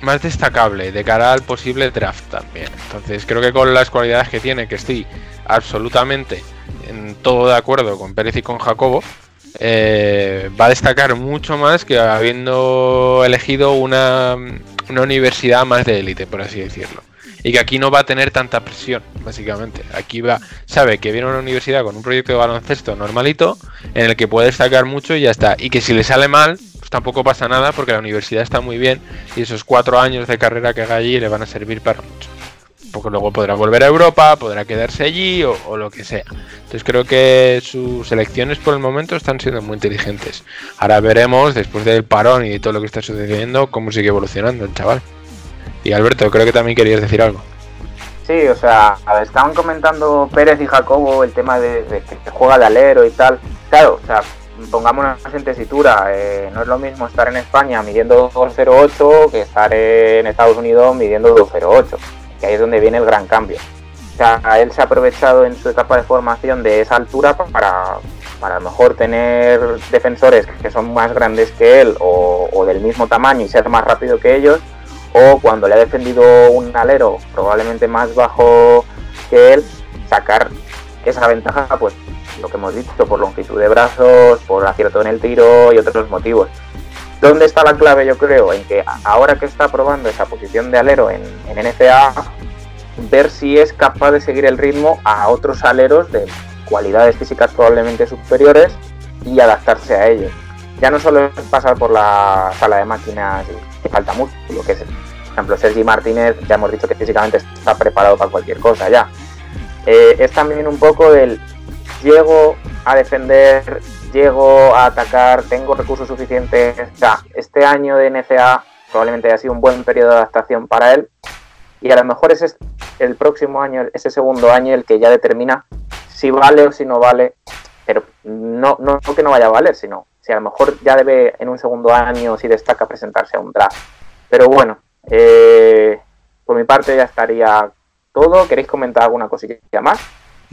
más destacable de cara al posible draft también. Entonces creo que con las cualidades que tiene, que estoy absolutamente en todo de acuerdo con Pérez y con Jacobo, eh, va a destacar mucho más que habiendo elegido una, una universidad más de élite, por así decirlo. Y que aquí no va a tener tanta presión, básicamente. Aquí va, sabe que viene una universidad con un proyecto de baloncesto normalito, en el que puede destacar mucho y ya está. Y que si le sale mal, pues tampoco pasa nada, porque la universidad está muy bien y esos cuatro años de carrera que haga allí le van a servir para mucho. Porque luego podrá volver a Europa, podrá quedarse allí o, lo que sea. Entonces creo que sus elecciones por el momento están siendo muy inteligentes. Ahora veremos, después del parón y de todo lo que está sucediendo, cómo sigue evolucionando el chaval. Y Alberto, creo que también querías decir algo. Sí, o sea, estaban comentando Pérez y Jacobo el tema de, de que juega de alero y tal. Claro, o sea, pongámonos en tesitura, eh, no es lo mismo estar en España midiendo 2.08 que estar en Estados Unidos midiendo 2.08, que ahí es donde viene el gran cambio. O sea, él se ha aprovechado en su etapa de formación de esa altura para, para a lo mejor tener defensores que son más grandes que él o, o del mismo tamaño y ser más rápido que ellos o cuando le ha defendido un alero probablemente más bajo que él, sacar esa ventaja, pues lo que hemos dicho, por longitud de brazos, por acierto en el tiro y otros motivos. ¿Dónde está la clave? Yo creo en que ahora que está probando esa posición de alero en, en ver si es capaz de seguir el ritmo a otros aleros de cualidades físicas probablemente superiores y adaptarse a ellos. Ya no solo es pasar por la sala de máquinas que falta músculo, que es, por ejemplo, Sergi Martínez, ya hemos dicho que físicamente está preparado para cualquier cosa ya. Eh, es también un poco del llego a defender, llego a atacar, tengo recursos suficientes. O sea, este año de NCA probablemente haya sido un buen periodo de adaptación para él y a lo mejor es el próximo año, ese segundo año, el que ya determina si vale o si no vale, pero no, no, no que no vaya a valer, sino si a lo mejor ya debe en un segundo año, si destaca, presentarse a un draft. Pero bueno, eh, por mi parte ya estaría todo. ¿Queréis comentar alguna cosilla más?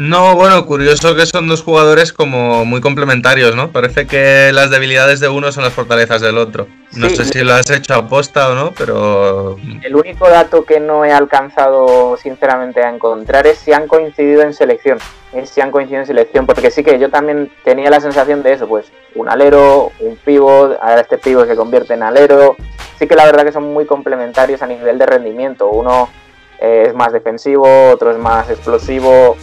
No, bueno, curioso que son dos jugadores como muy complementarios, ¿no? Parece que las debilidades de uno son las fortalezas del otro. No Sí. sé si lo has hecho aposta o no, pero El único dato que no he alcanzado sinceramente a encontrar es si han coincidido en selección. Es si han coincidido en selección, porque sí que yo también tenía la sensación de eso, pues un alero, un pivot, ahora este pivot se convierte en alero. Sí que la verdad que son muy complementarios a nivel de rendimiento. Uno eh, es más defensivo, otro es más explosivo.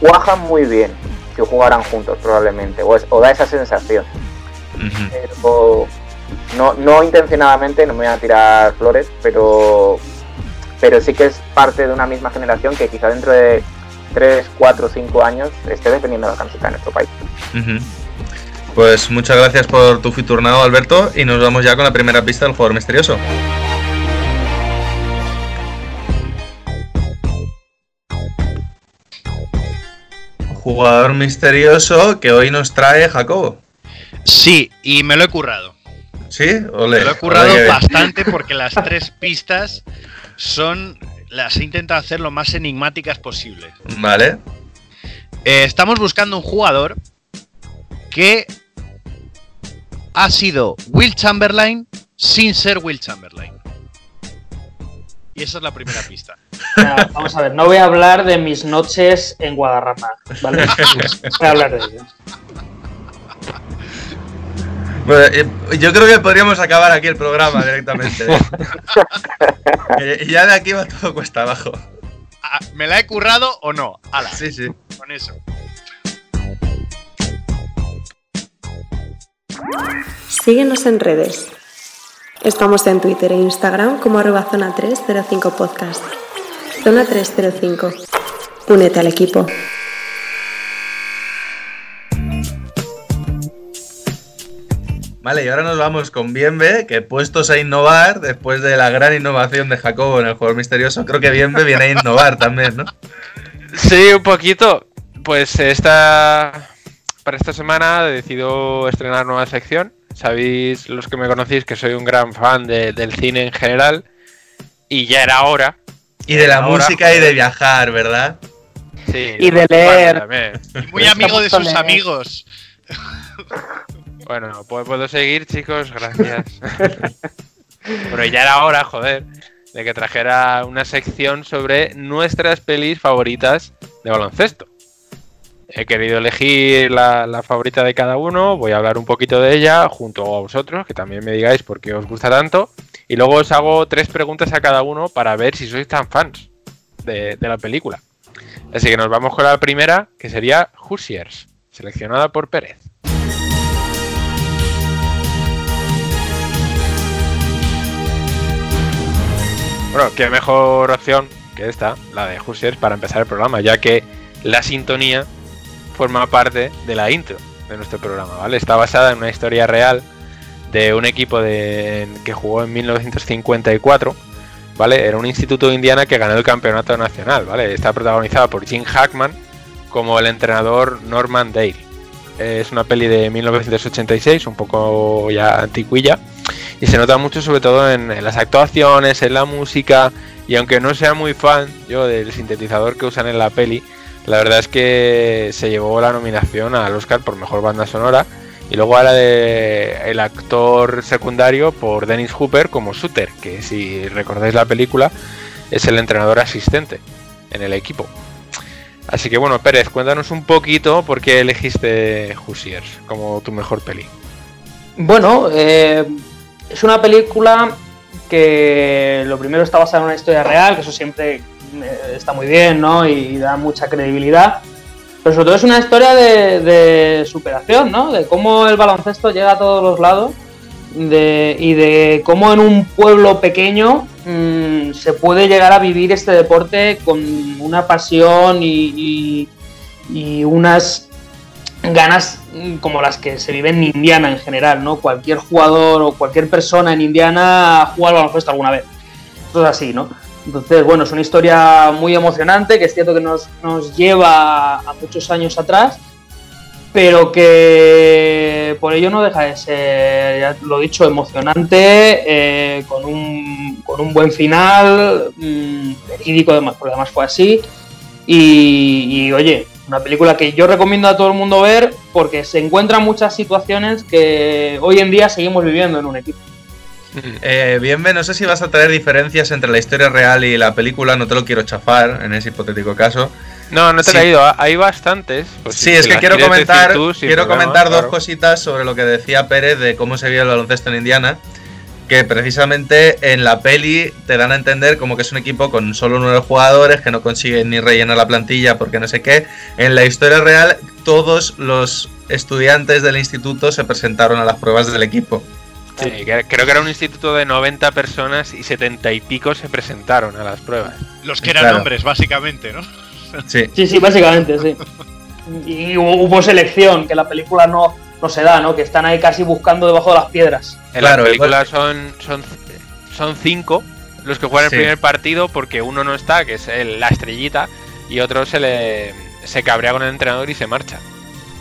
Cuajan muy bien si jugaran juntos probablemente, o, es- o da esa sensación. pero no, no intencionadamente, no me voy a tirar flores, pero, pero sí que es parte de una misma generación que quizá dentro de 3, 4, 5 años esté defendiendo la camiseta en nuestro país. Pues muchas gracias por tu futurnado, Alberto, y nos vamos ya con la primera pista del jugador misterioso. Jugador misterioso que hoy nos trae Jacobo. Sí, y me lo he currado. ¿Sí? Ole, Me lo he currado bastante porque las tres pistas son. Las he intentado hacer lo más enigmáticas posibles. Vale. Eh, estamos buscando un jugador que ha sido Will Chamberlain sin ser Will Chamberlain. Y esa es la primera pista. Vamos a ver, no voy a hablar de mis noches en Guadarrama, ¿vale? voy a hablar de ello. Bueno, eh, yo creo que podríamos acabar aquí el programa directamente. ¿eh? Y ya de aquí va todo cuesta abajo. Ah, ¿Me la he currado o no? Ala, Sí, sí. con eso. Síguenos en redes. Estamos en Twitter e Instagram como arroba zona 305 podcast. Zona 305. Únete al equipo. Vale, y ahora nos vamos con Bienve, que puestos a innovar, después de la gran innovación de Jacobo en el juego misterioso, creo que Bienve viene a innovar también, ¿no? Sí, un poquito. Pues esta. Para esta semana he decidido estrenar nueva sección. Sabéis, los que me conocéis, que soy un gran fan de- del cine en general. Y ya era hora. Y de la música y de viajar, ¿verdad? Sí, Y de leer. Y muy amigo de sus amigos. Bueno, ¿puedo, puedo seguir, chicos, gracias. bueno, ya era hora, joder, de que trajera una sección sobre nuestras pelis favoritas de baloncesto. He querido elegir la, favorita de cada uno, voy a hablar un poquito de ella junto a vosotros, que también me digáis por qué os gusta tanto. Y luego os hago tres preguntas a cada uno para ver si sois tan fans de, de la película. Así que nos vamos con la primera, que sería Hoosiers, seleccionada por Pérez. Bueno, qué mejor opción que esta, la de Hoosiers, para empezar el programa, ya que la sintonía forma parte de la intro de nuestro programa, ¿vale? Está basada en una historia real de un equipo de, que jugó en 1954, ¿vale? Era un instituto de Indiana que ganó el campeonato nacional, ¿vale? Está protagonizada por Jim Hackman como el entrenador Norman Dale. Es una peli de 1986, un poco ya antiquilla, y se nota mucho sobre todo en las actuaciones, en la música, y aunque no sea muy fan yo del sintetizador que usan en la peli, la verdad es que se llevó la nominación al Oscar por mejor banda sonora y luego a la de el actor secundario por Dennis Hooper como Suter, que si recordáis la película es el entrenador asistente en el equipo. Así que bueno, Pérez, cuéntanos un poquito por qué elegiste Hoosiers como tu mejor peli. Bueno, eh, es una película que lo primero está basada en una historia real, que eso siempre está muy bien, ¿no? Y da mucha credibilidad. Pero sobre todo es una historia de, superación, ¿no? De cómo el baloncesto llega a todos los lados de- y de cómo en un pueblo pequeño mm, se puede llegar a vivir este deporte con una pasión y, unas ganas mm, como las que se viven en Indiana en general, ¿no? Cualquier jugador o cualquier persona en Indiana ha jugado al baloncesto alguna vez. Esto es así, ¿no? Entonces, bueno, es una historia muy emocionante, que es cierto que nos, nos lleva a muchos años atrás, pero que por ello no deja de ser, ya lo dicho, emocionante, eh, con, un, con un buen final, mm, verídico además, porque además fue así. Y, y, oye, una película que yo recomiendo a todo el mundo ver porque se encuentran muchas situaciones que hoy en día seguimos viviendo en un equipo. Eh, Bienve, no sé si vas a traer diferencias entre la historia real y la película, no te lo quiero chafar en ese hipotético caso. No, no te Sí. he traído, hay bastantes. pues Sí, si es que quiero comentar, tú, quiero problema, comentar dos claro. cositas sobre lo que decía Pérez de cómo se vio el baloncesto en Indiana. Que precisamente en la peli te dan a entender como que es un equipo con solo nueve jugadores que no consiguen ni rellenar la plantilla porque no sé qué. En la historia real, todos los estudiantes del instituto se presentaron a las pruebas del equipo. Sí, que- creo que era un instituto de 90 personas y 70 y pico se presentaron a las pruebas. Los que eran Claro. hombres, básicamente, ¿no? Sí. Sí, sí, básicamente, sí. Y hubo hubo selección, que la película no, no se da, ¿no? Que están ahí casi buscando debajo de las piedras. En Claro, la película son, son, son cinco los que juegan Sí. el primer partido porque uno no está, que es el- la estrellita, y otro se le se cabrea con el entrenador y se marcha.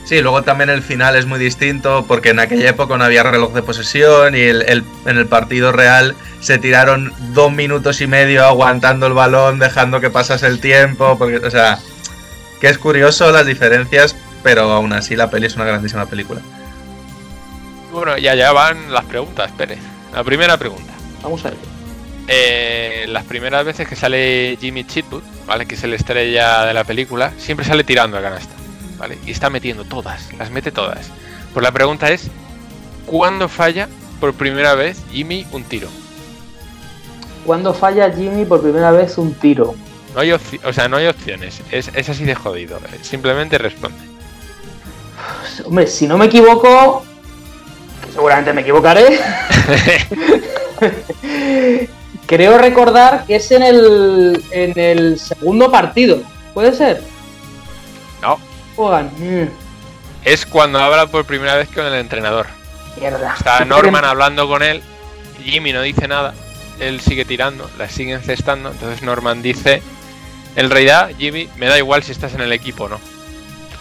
Sí, luego también el final es muy distinto porque en aquella época no había reloj de posesión y el, el- en el partido real se tiraron dos minutos y medio aguantando el balón, dejando que pasase el tiempo, porque, o sea, que es curioso las diferencias, pero aún así la peli es una grandísima película. Bueno, ya ya van las preguntas, Pérez. La primera pregunta. Vamos a ver. eh, las primeras veces que sale Jimmy Chitwood, ¿vale? Que es el estrella de la película, siempre sale tirando a canasta, ¿vale? Y está metiendo todas, las mete todas. Pues la pregunta es, ¿cuándo falla por primera vez Jimmy un tiro? ¿Cuándo falla Jimmy por primera vez un tiro? No hay, o sea, no hay opciones, es, es así de jodido, simplemente responde. Hombre, si no me equivoco, que seguramente me equivocaré, creo recordar que es en el, en el segundo partido. ¿Puede ser? No, Es cuando habla por primera vez con el entrenador. mierda. Está Norman hablando con él, Jimmy no dice nada, él sigue tirando, la sigue encestando, entonces Norman dice, en realidad Jimmy, me da igual si estás en el equipo o no.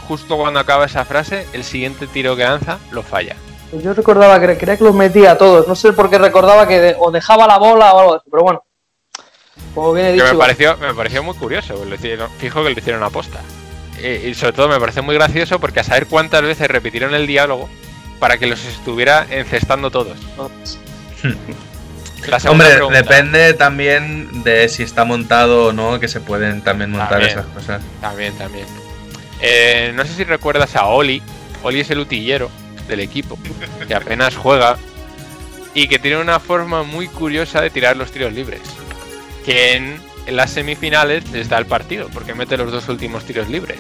Justo cuando acaba esa frase, el siguiente tiro que lanza lo falla. Yo recordaba que creía que los metía a todos. No sé por qué recordaba que de- o dejaba la bola o algo así, pero bueno. Como bien he Que dicho. me pareció, me pareció muy curioso, lo hicieron- fijo que lo hicieron a posta. Y, sobre todo me parece muy gracioso porque a saber cuántas veces repitieron el diálogo para que los estuviera encestando todos. Segunda Hombre, pregunta. depende también de si está montado o no, que se pueden también montar También. esas cosas. También, también. Eh, no sé si recuerdas a Oli. Oli es el utillero del equipo, que apenas juega y que tiene una forma muy curiosa de tirar los tiros libres. Que en, en las semifinales les da el partido, porque mete los dos últimos tiros libres.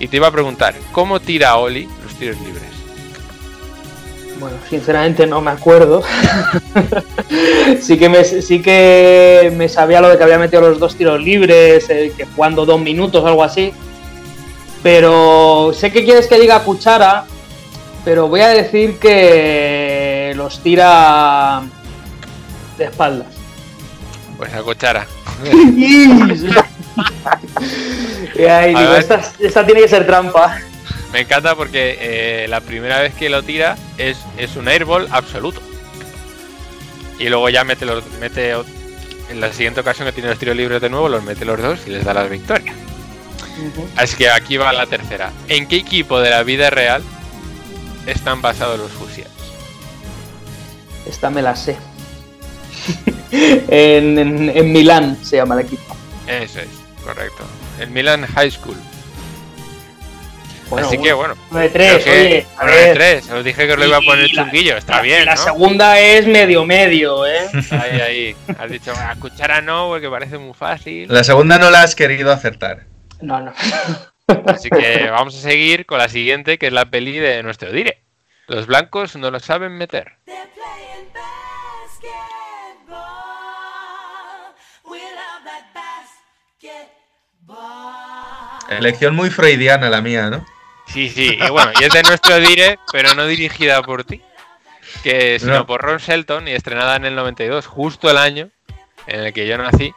Y te iba a preguntar, ¿cómo tira Oli los tiros libres? Bueno, sinceramente no me acuerdo. sí, que me, sí que me sabía lo de que había metido los dos tiros libres, eh, que jugando dos minutos o algo así. Pero sé que quieres que diga cuchara, pero voy a decir que los tira de espaldas. Pues a Cochara. y ahí A digo, ver. esta, esta tiene que ser trampa. Me encanta porque eh, la primera vez que lo tira es, es un airball absoluto. Y luego ya mete los. mete en la siguiente ocasión que tiene los tiros libres de nuevo, los mete los dos y les da la victoria. Así que aquí va la tercera. ¿En qué equipo de la vida real están basados los Fusians? Esta me la sé. en, en- en Milán se llama el equipo. Eso es, correcto. El Milan High School. Bueno, Así que bueno. 9-3, creo que- oye, a ver. 9-3, os dije que os lo iba a poner la- chunguillo, está la- bien, La ¿no? segunda es medio medio, ¿eh? Ahí, ahí. Has dicho, a cuchara no, porque parece muy fácil. La segunda no la has querido acertar. No, no. Así que vamos a seguir con la siguiente, que es la peli de nuestro dire. Los blancos no lo saben meter. Elección muy freudiana la mía, ¿no? Sí, sí, y bueno, y es de nuestro dire, pero no dirigida por ti, que sino No. por Ron Shelton y estrenada en el 92, justo el año en el que yo nací.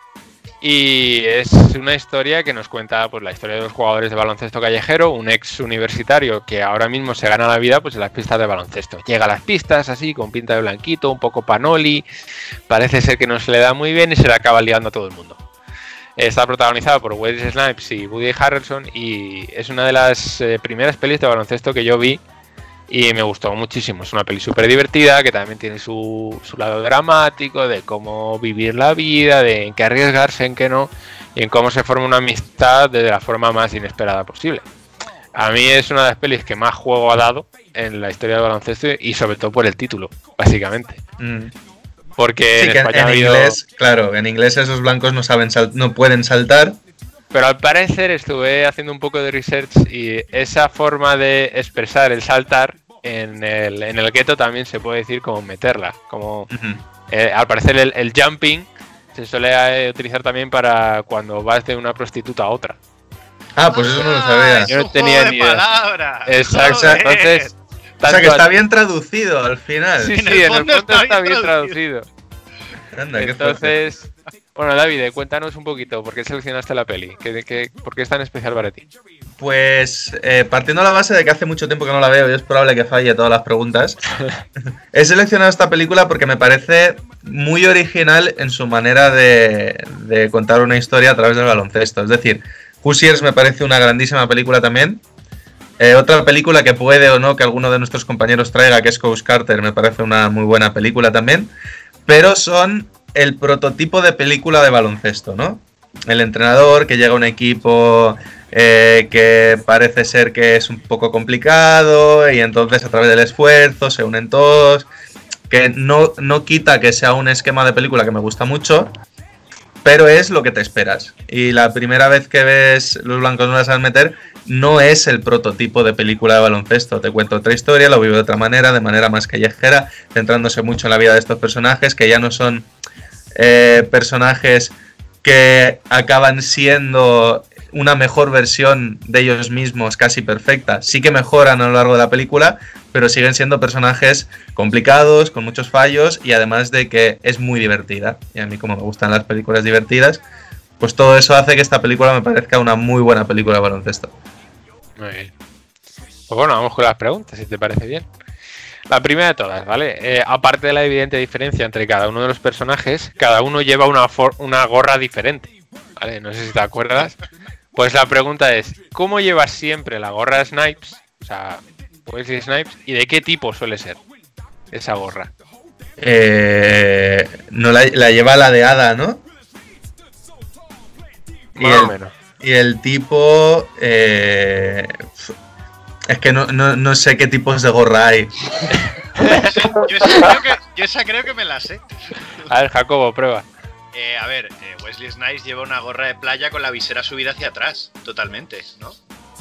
Y es una historia que nos cuenta pues, la historia de los jugadores de baloncesto callejero, un ex universitario que ahora mismo se gana la vida pues, en las pistas de baloncesto. Llega a las pistas así, con pinta de blanquito, un poco panoli, parece ser que no se le da muy bien y se le acaba liando a todo el mundo. Está protagonizada por Wesley Snipes y Woody Harrelson y es una de las eh, primeras pelis de baloncesto que yo vi y me gustó muchísimo. Es una peli súper divertida que también tiene su, su lado dramático de cómo vivir la vida, de en qué arriesgarse, en qué no y en cómo se forma una amistad de la forma más inesperada posible. A mí es una de las pelis que más juego ha dado en la historia del baloncesto y sobre todo por el título, básicamente. Mm. Porque Sí, en que en, España ha habido- inglés, claro, en inglés esos blancos no saben sal- no pueden saltar. Pero al parecer estuve haciendo un poco de research y esa forma de expresar el saltar en el, en el gueto también se puede decir como meterla. Como eh, al parecer el, el jumping se suele eh, utilizar también para cuando vas de una prostituta a otra. Ah, pues eso no lo sabía. Yo no tenía ni idea. palabras. Exacto. Joder. Entonces, O sea que está bien traducido al final. Sí, En sí, el en el fondo está está bien traducido. Anda. Entonces, bueno, David, cuéntanos un poquito por qué seleccionaste la peli, ¿Qué, qué, por qué es tan especial para ti. Pues eh, partiendo de la base de que hace mucho tiempo que no la veo y es probable que falle todas las preguntas, he seleccionado esta película porque me parece muy original en su manera de, de contar una historia a través del baloncesto. Es decir, Hoosiers me parece una grandísima película también. Eh, otra película que puede o no que alguno de nuestros compañeros traiga, que es Coach Carter, me parece una muy buena película también. Pero son el prototipo de película de baloncesto, ¿no? El entrenador que llega a un equipo eh, que parece ser que es un poco complicado y entonces a través del esfuerzo se unen todos, que no, no quita que sea un esquema de película que me gusta mucho, pero es lo que te esperas. Y la primera vez que ves Los Blancos no las saben meter, no es el prototipo de película de baloncesto. Te cuento otra historia, lo vivo de otra manera, de manera más callejera, centrándose mucho en la vida de estos personajes, que ya no son eh, personajes que acaban siendo una mejor versión de ellos mismos, casi perfecta. Sí que mejoran a lo largo de la película, pero siguen siendo personajes complicados, con muchos fallos y además de que es muy divertida. Y a mí como me gustan las películas divertidas, pues todo eso hace que esta película me parezca una muy buena película de baloncesto. Muy bien. Pues bueno, vamos con las preguntas, si te parece bien. La primera de todas, ¿vale? Eh, aparte de la evidente diferencia entre cada uno de los personajes, cada uno lleva una, una gorra diferente, ¿vale? No sé si te acuerdas. Pues la pregunta es, ¿cómo llevas siempre la gorra Snipes? O sea, Wesley Snipes, ¿y de qué tipo suele ser esa gorra? Eh, no la, lleva la de Ada, ¿no? Más y el, o menos. Y el tipo... Eh, es que no, sé qué tipos de gorra hay. yo, esa creo que, yo, esa creo que, me la sé. A ver, Jacobo, prueba. Eh, a ver, eh, Wesley Snipes lleva una gorra de playa con la visera subida hacia atrás, totalmente, ¿no?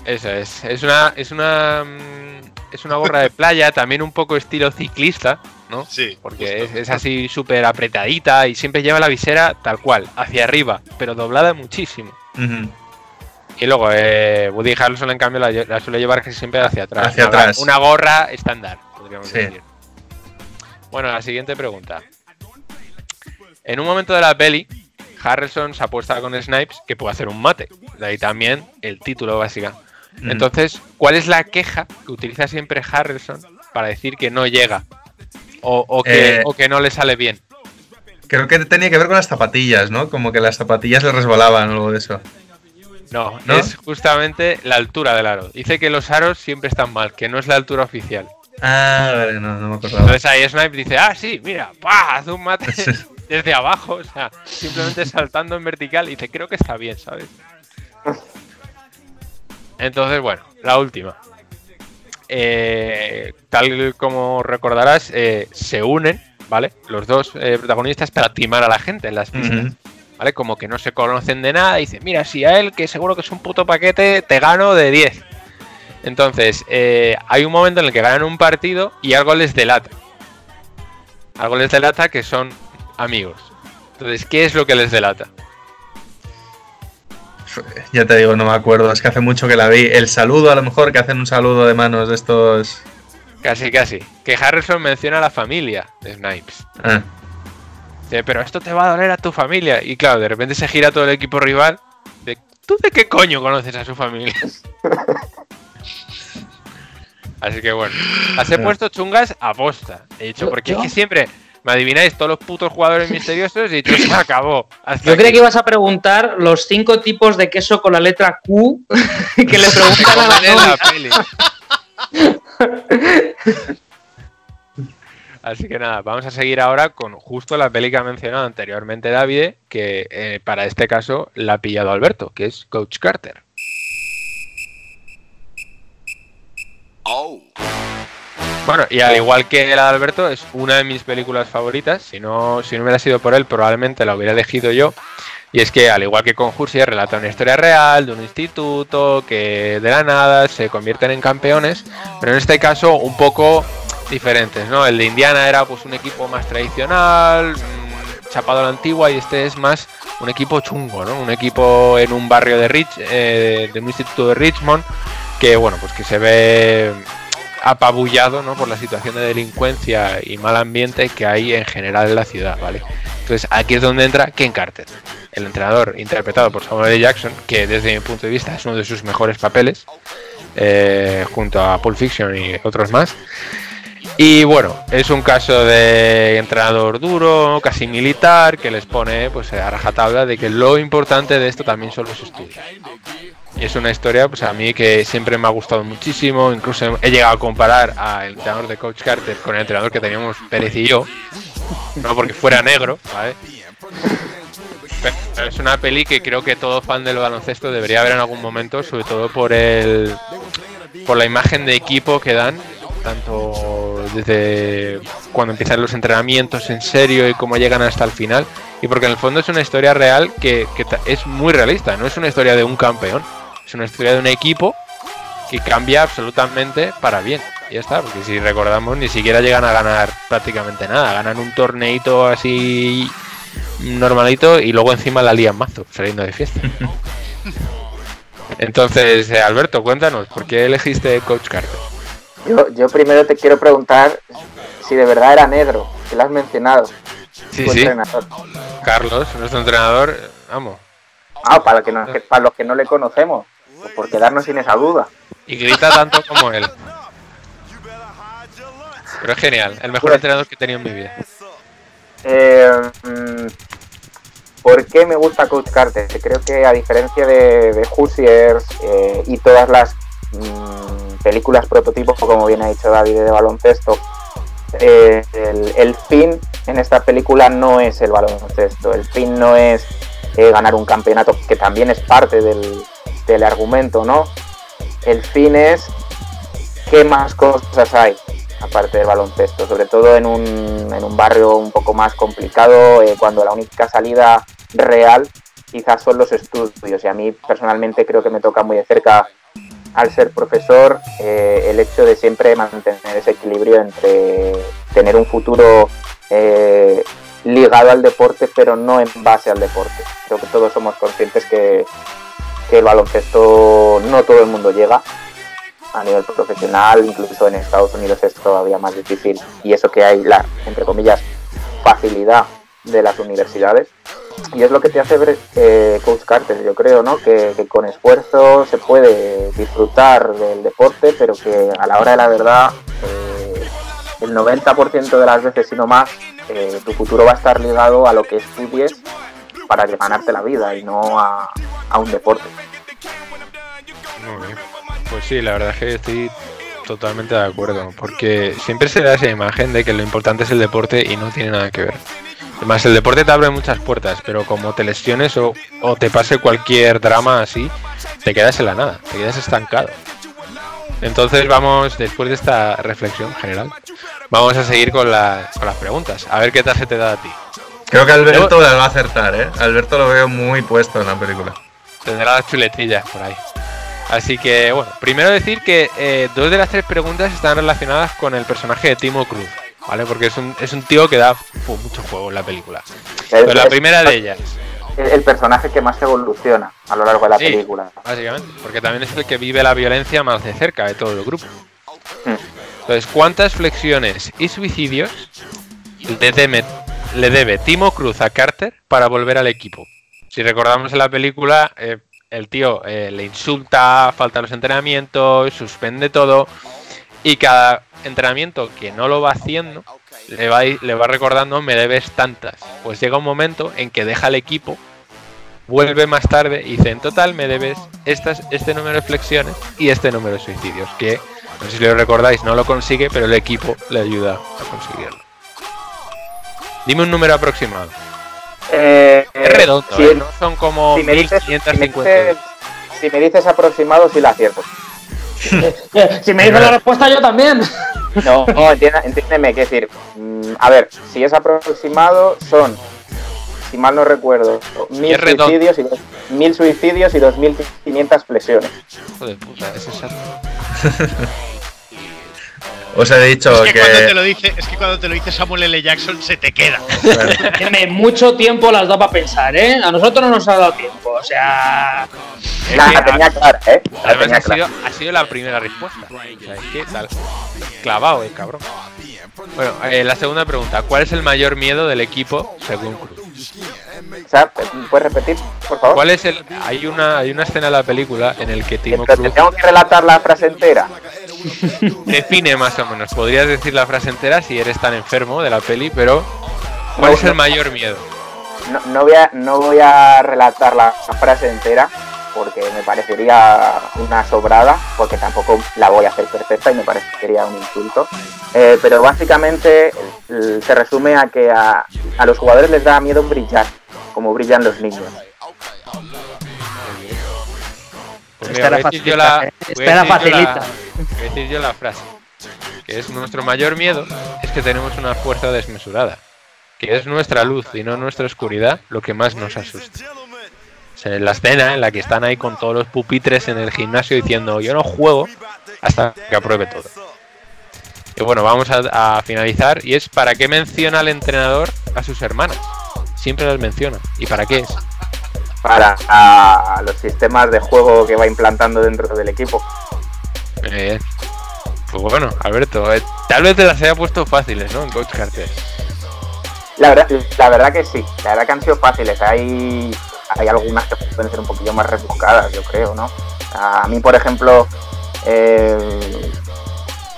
Eso es. Es una, es una, mm, es una gorra de playa, también un poco estilo ciclista, ¿no? Sí. Porque es, así súper apretadita y siempre lleva la visera tal cual, hacia arriba, pero doblada muchísimo. Y luego, eh, Woody Harrelson, en cambio, la, suele llevar casi siempre hacia atrás. Hacia una, atrás. Una gorra estándar, podríamos decir. Bueno, la siguiente pregunta. En un momento de la peli, Harrison se apuesta con Snipes que puede hacer un mate. De ahí también el título básico. Mm. Entonces, ¿cuál es la queja que utiliza siempre Harrison para decir que no llega? O, que, eh, que, no le sale bien. Creo que tenía que ver con las zapatillas, ¿no? Como que las zapatillas le resbalaban o algo de eso. No, no, es justamente la altura del aro. Dice que los aros siempre están mal, que no es la altura oficial. Ah, vale, no, no me acordaba. Entonces ahí Snipe dice, ah, sí, mira, ¡pah! Haz un mate desde abajo, o sea, simplemente saltando en vertical y dice, creo que está bien, ¿sabes? Entonces, bueno, la última. Eh, tal como recordarás, eh, se unen, ¿vale? Los dos eh, protagonistas para timar a la gente en las pistas. ¿Vale? Como que no se conocen de nada y dicen, mira, si a él, que seguro que es un puto paquete, te gano de 10. Entonces, hay un momento en el que ganan un partido y algo les delata. Algo les delata que son amigos. Entonces, ¿qué es lo que les delata? Ya te digo, no me acuerdo, es que hace mucho que la vi. El saludo, a lo mejor, que hacen un saludo de manos de estos. Casi, casi. Que Harrison menciona a la familia de Snipes. Ah. pero esto te va a doler a tu familia. Y claro, de repente se gira todo el equipo rival. De, ¿Tú de qué coño conoces a su familia? Así que bueno, las he puesto chungas a posta. He dicho, porque es que siempre me adivináis todos los putos jugadores misteriosos y se acabó. Yo creía que ibas a preguntar los cinco tipos de queso con la letra Q que le preguntan a la, peli. Así que nada, vamos a seguir ahora con justo la peli que ha mencionado anteriormente David, que eh, para este caso la ha pillado Alberto, que es Coach Carter. Oh. Bueno, y al igual que la de Alberto, es una de mis películas favoritas. Si no, si no hubiera sido por él, probablemente la hubiera elegido yo. Y es que, al igual que con relata una historia real de un instituto que de la nada se convierten en campeones, pero en este caso un poco diferentes, ¿no? El de Indiana era pues un equipo más tradicional, mm, chapado a la antigua, y este es más un equipo chungo, ¿no? Un equipo en un barrio de Rich, eh, de un instituto de Richmond, que bueno, pues que se ve apabullado ¿no? por la situación de delincuencia y mal ambiente que hay en general en la ciudad, ¿vale? Entonces aquí es donde entra Ken Carter, el entrenador interpretado por Samuel L. Jackson, que desde mi punto de vista es uno de sus mejores papeles, eh, junto a Pulp Fiction y otros más. Y bueno, es un caso de entrenador duro, casi militar, que les pone pues a rajatabla de que lo importante de esto también son los estudios. Es una historia, pues a mí que siempre me ha gustado muchísimo. Incluso he llegado a comparar al entrenador de Coach Carter con el entrenador que teníamos Pérez y yo. No porque fuera negro, ¿vale? Es una peli que creo que todo fan del baloncesto debería ver en algún momento, sobre todo por el por la imagen de equipo que dan, tanto desde cuando empiezan los entrenamientos en serio y cómo llegan hasta el final, y porque en el fondo es una historia real que, es muy realista, no es una historia de un campeón, es una historia de un equipo que cambia absolutamente para bien. Y ya está, porque si recordamos ni siquiera llegan a ganar prácticamente nada, ganan un torneito así normalito y luego encima la lían mazo, saliendo de fiesta. Entonces, eh, Alberto, cuéntanos, ¿por qué elegiste Coach Carter? Yo, yo primero te quiero preguntar si de verdad era negro, que lo has mencionado. Sí, tu sí, entrenador. Carlos, nuestro entrenador, vamos, Ah, para, que no- que- para los que no le conocemos, pues por quedarnos sin esa duda. y grita tanto como él. Pero es genial, el mejor Pues- entrenador que he tenido en mi vida. Eh, mm, ¿Por qué me gusta Coach Carter? Creo que a diferencia de, de Hoosiers eh, y todas las mm, películas prototipos, como bien ha dicho David, de baloncesto, eh, el, el fin en esta película no es el baloncesto. El fin no es eh, ganar un campeonato, que también es parte del, del argumento, ¿no? El fin es qué más cosas hay aparte del baloncesto, sobre todo en un, en un barrio un poco más complicado, eh, cuando la única salida real quizás son los estudios. Y a mí personalmente creo que me toca muy de cerca, al ser profesor, eh, el hecho de siempre mantener ese equilibrio entre tener un futuro eh, ligado al deporte, pero no en base al deporte. Creo que todos somos conscientes que, que el baloncesto no todo el mundo llega a nivel profesional, incluso en Estados Unidos es todavía más difícil y eso que hay la, entre comillas, facilidad de las universidades. Y es lo que te hace ver eh, Coach Carter, yo creo, ¿no? Que, con esfuerzo se puede disfrutar del deporte, pero que a la hora de la verdad, eh, el 90% de las veces, si no más, eh, tu futuro va a estar ligado a lo que estudies para ganarte la vida y no a, un deporte. Muy bien. Pues sí, la verdad es que estoy totalmente de acuerdo, porque siempre se da esa imagen de que lo importante es el deporte y no tiene nada que ver. Además, el deporte te abre muchas puertas, pero como te lesiones o, o te pase cualquier drama así, te quedas en la nada, te quedas estancado. Entonces vamos, después de esta reflexión general, vamos a seguir con, la- con las preguntas. A ver qué tal se te da a ti. Creo que Alberto las va a acertar, ¿eh? Alberto lo veo muy puesto en la película. Tendrá las chuletillas por ahí. Así que, bueno, primero decir que eh, dos de las tres preguntas están relacionadas con el personaje de Timo Cruz, ¿vale? Porque es un, es un tío que da mucho juego en la película. Pero la Es- primera de ellas, el el personaje que más evoluciona a lo largo de la Sí. película. básicamente, porque también es el que vive la violencia más de cerca de todo el grupo. Mm. Entonces, ¿cuántas flexiones y suicidios le debe, le debe Timo Cruz a Carter para volver al equipo? Si recordamos en la película, eh, el tío eh, le insulta, falta los entrenamientos, suspende todo y cada entrenamiento que no lo va haciendo le va, recordando me debes tantas. Pues llega un momento en que deja el equipo, vuelve más tarde y dice en total me debes estas, este número de flexiones y este número de suicidios. Que no sé si lo recordáis, no lo consigue, pero el equipo le ayuda a conseguirlo. Dime un número aproximado. Eh, Es redondo, si, ¿eh? no son como si me dices, si me 1550. dices- si me dices aproximado, sí la acierto. Si me dices la respuesta, yo también. No, no, entiéndeme, que decir, mm, a ver, si es aproximado, son, si mal no recuerdo, mil suicidios, y dos, mil suicidios y 2.500 flexiones. Hijo de puta, es exacto. Os he dicho Es que, que. cuando te lo dice, es que cuando te lo dice Samuel L. Jackson se te queda. bueno, Tiene mucho tiempo las da para pensar, ¿eh? A nosotros no nos ha dado tiempo. O sea, Es La, que, la tenía clara, ¿eh? La Además tenía ha clara. sido, ha sido la primera respuesta. O sea, es que tal. Clavado el cabrón. Bueno, eh, la segunda pregunta. ¿Cuál es el mayor miedo del equipo según Cruz? O sea, ¿Puedes repetir, por favor? ¿Cuál es el. Hay una, hay una escena en la película en el que Timo Pero te Cruz tengo que relatar la frase entera. Define más o menos. Podrías decir la frase entera si eres tan enfermo de la peli, pero. ¿Cuál No, es el mayor miedo? No, no voy, a, no voy a relatar la, frase entera, porque me parecería una sobrada, porque tampoco la voy a hacer perfecta y me parecería un insulto. Eh, pero básicamente eh, se resume a que a, a los jugadores les da miedo brillar, como brillan los niños. Pues Esta mira, era la- facilita, ¿eh? Esta era decir yo la- facilita. voy a decir yo la frase. Que es nuestro mayor miedo es que tenemos una fuerza desmesurada. Que es nuestra luz y no nuestra oscuridad lo que más nos asusta. O sea, en la escena en la que están ahí con todos los pupitres en el gimnasio diciendo yo no juego hasta que apruebe todo. Y bueno, vamos a, a finalizar. Y es para qué menciona el entrenador a sus hermanas. Siempre las menciona. ¿Y para qué es? Para a los sistemas de juego que va implantando dentro del equipo. Eh, pues bueno, Alberto, eh, tal vez te las haya puesto fáciles, ¿no? En Coach Carter. La verdad, la verdad que sí, la verdad que han sido fáciles. Hay, hay algunas que pueden ser un poquillo más rebuscadas, yo creo, ¿no? A mí, por ejemplo, eh,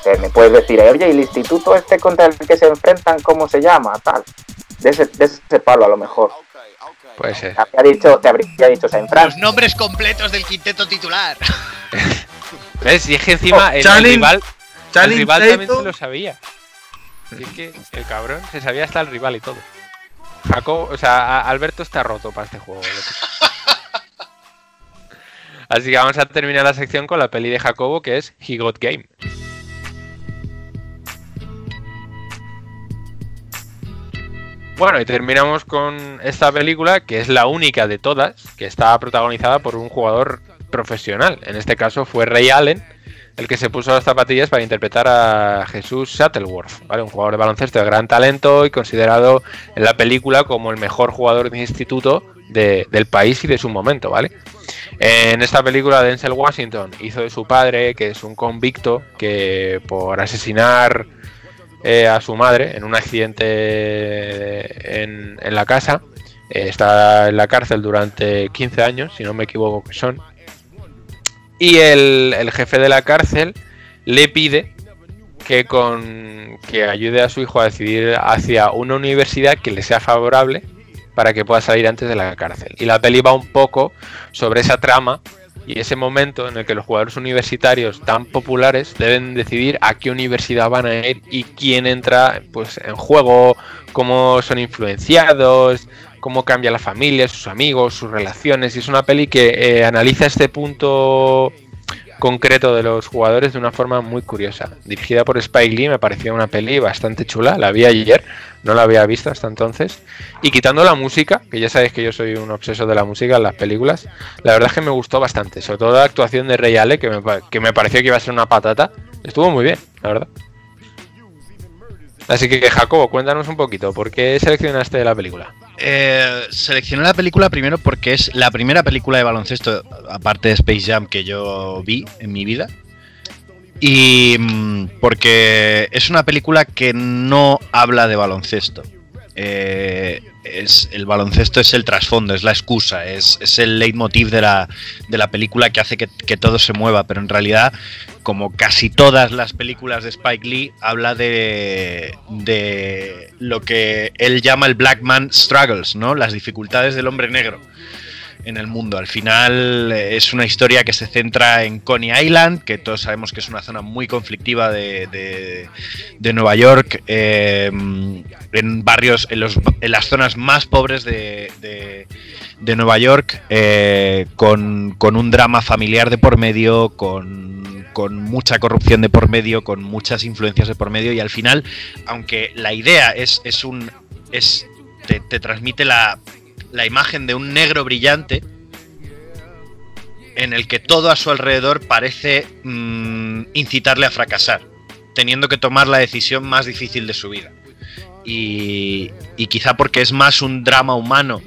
eh, me puedes decir, oye, ¿y el instituto este contra el que se enfrentan, cómo se llama? Tal. De ese, de ese palo, a lo mejor. Puede ser. Te habría dicho, te habría dicho Saint Los nombres completos del quinteto titular. ¿Ves? Y es que encima el, el rival, el rival también se lo sabía. Y es que el cabrón se sabía hasta el rival y todo. Jacob, o sea, Alberto está roto para este juego. Así que vamos a terminar la sección con la peli de Jacobo que es He Got Game. Bueno, y terminamos con esta película, que es la única de todas, que está protagonizada por un jugador profesional. En este caso fue Ray Allen, el que se puso las zapatillas para interpretar a Jesús Shuttleworth, ¿vale? un jugador de baloncesto de gran talento y considerado en la película como el mejor jugador de instituto de- del país y de su momento, ¿vale? En esta película Denzel Washington hizo de su padre, que es un convicto que por asesinar eh, a su madre en un accidente en, la casa. eh, está en la cárcel durante 15 años, si no me equivoco que son. Y el, el jefe de la cárcel le pide que, con, que ayude a su hijo a decidir hacia una universidad que le sea favorable para que pueda salir antes de la cárcel. Y la peli va un poco sobre esa trama y ese momento en el que los jugadores universitarios tan populares deben decidir a qué universidad van a ir y quién entra pues en juego, cómo son influenciados, cómo cambia la familia, sus amigos, sus relaciones. Y es una peli que eh, analiza este punto concreto de los jugadores de una forma muy curiosa. Dirigida por Spike Lee, me pareció una peli bastante chula. La vi ayer, no la había visto hasta entonces. Y quitando la música, que ya sabéis que yo soy un obseso de la música en las películas, la verdad es que me gustó bastante. Sobre todo la actuación de Ray Allen, que me, que me pareció que iba a ser una patata. Estuvo muy bien, la verdad. Así que, Jacobo, cuéntanos un poquito, ¿por qué seleccionaste la película? Eh, seleccioné la película primero porque es la primera película de baloncesto, aparte de Space Jam, que yo vi en mi vida. Y mm, porque es una película que no habla de baloncesto. Eh, es, el baloncesto es el trasfondo, es la excusa, es, es el leitmotiv de la, de la película que hace que, que todo se mueva, pero en realidad, como casi todas las películas de Spike Lee, habla de, de lo que él llama el Black Man Struggles, ¿no? Las dificultades del hombre negro en el mundo. Al final eh, es una historia que se centra en Coney Island, que todos sabemos que es una zona muy conflictiva de, de- Nueva York, eh, en barrios, en, los- en las zonas más pobres de, de- Nueva York, eh, con, con un drama familiar de por medio, con, con mucha corrupción de por medio, con muchas influencias de por medio, y al final, aunque la idea es, es un... Es, te transmite la, la imagen de un negro brillante en el que todo a su alrededor parece mm, incitarle a fracasar, teniendo que tomar la decisión más difícil de su vida. Y, quizá porque es más un drama humano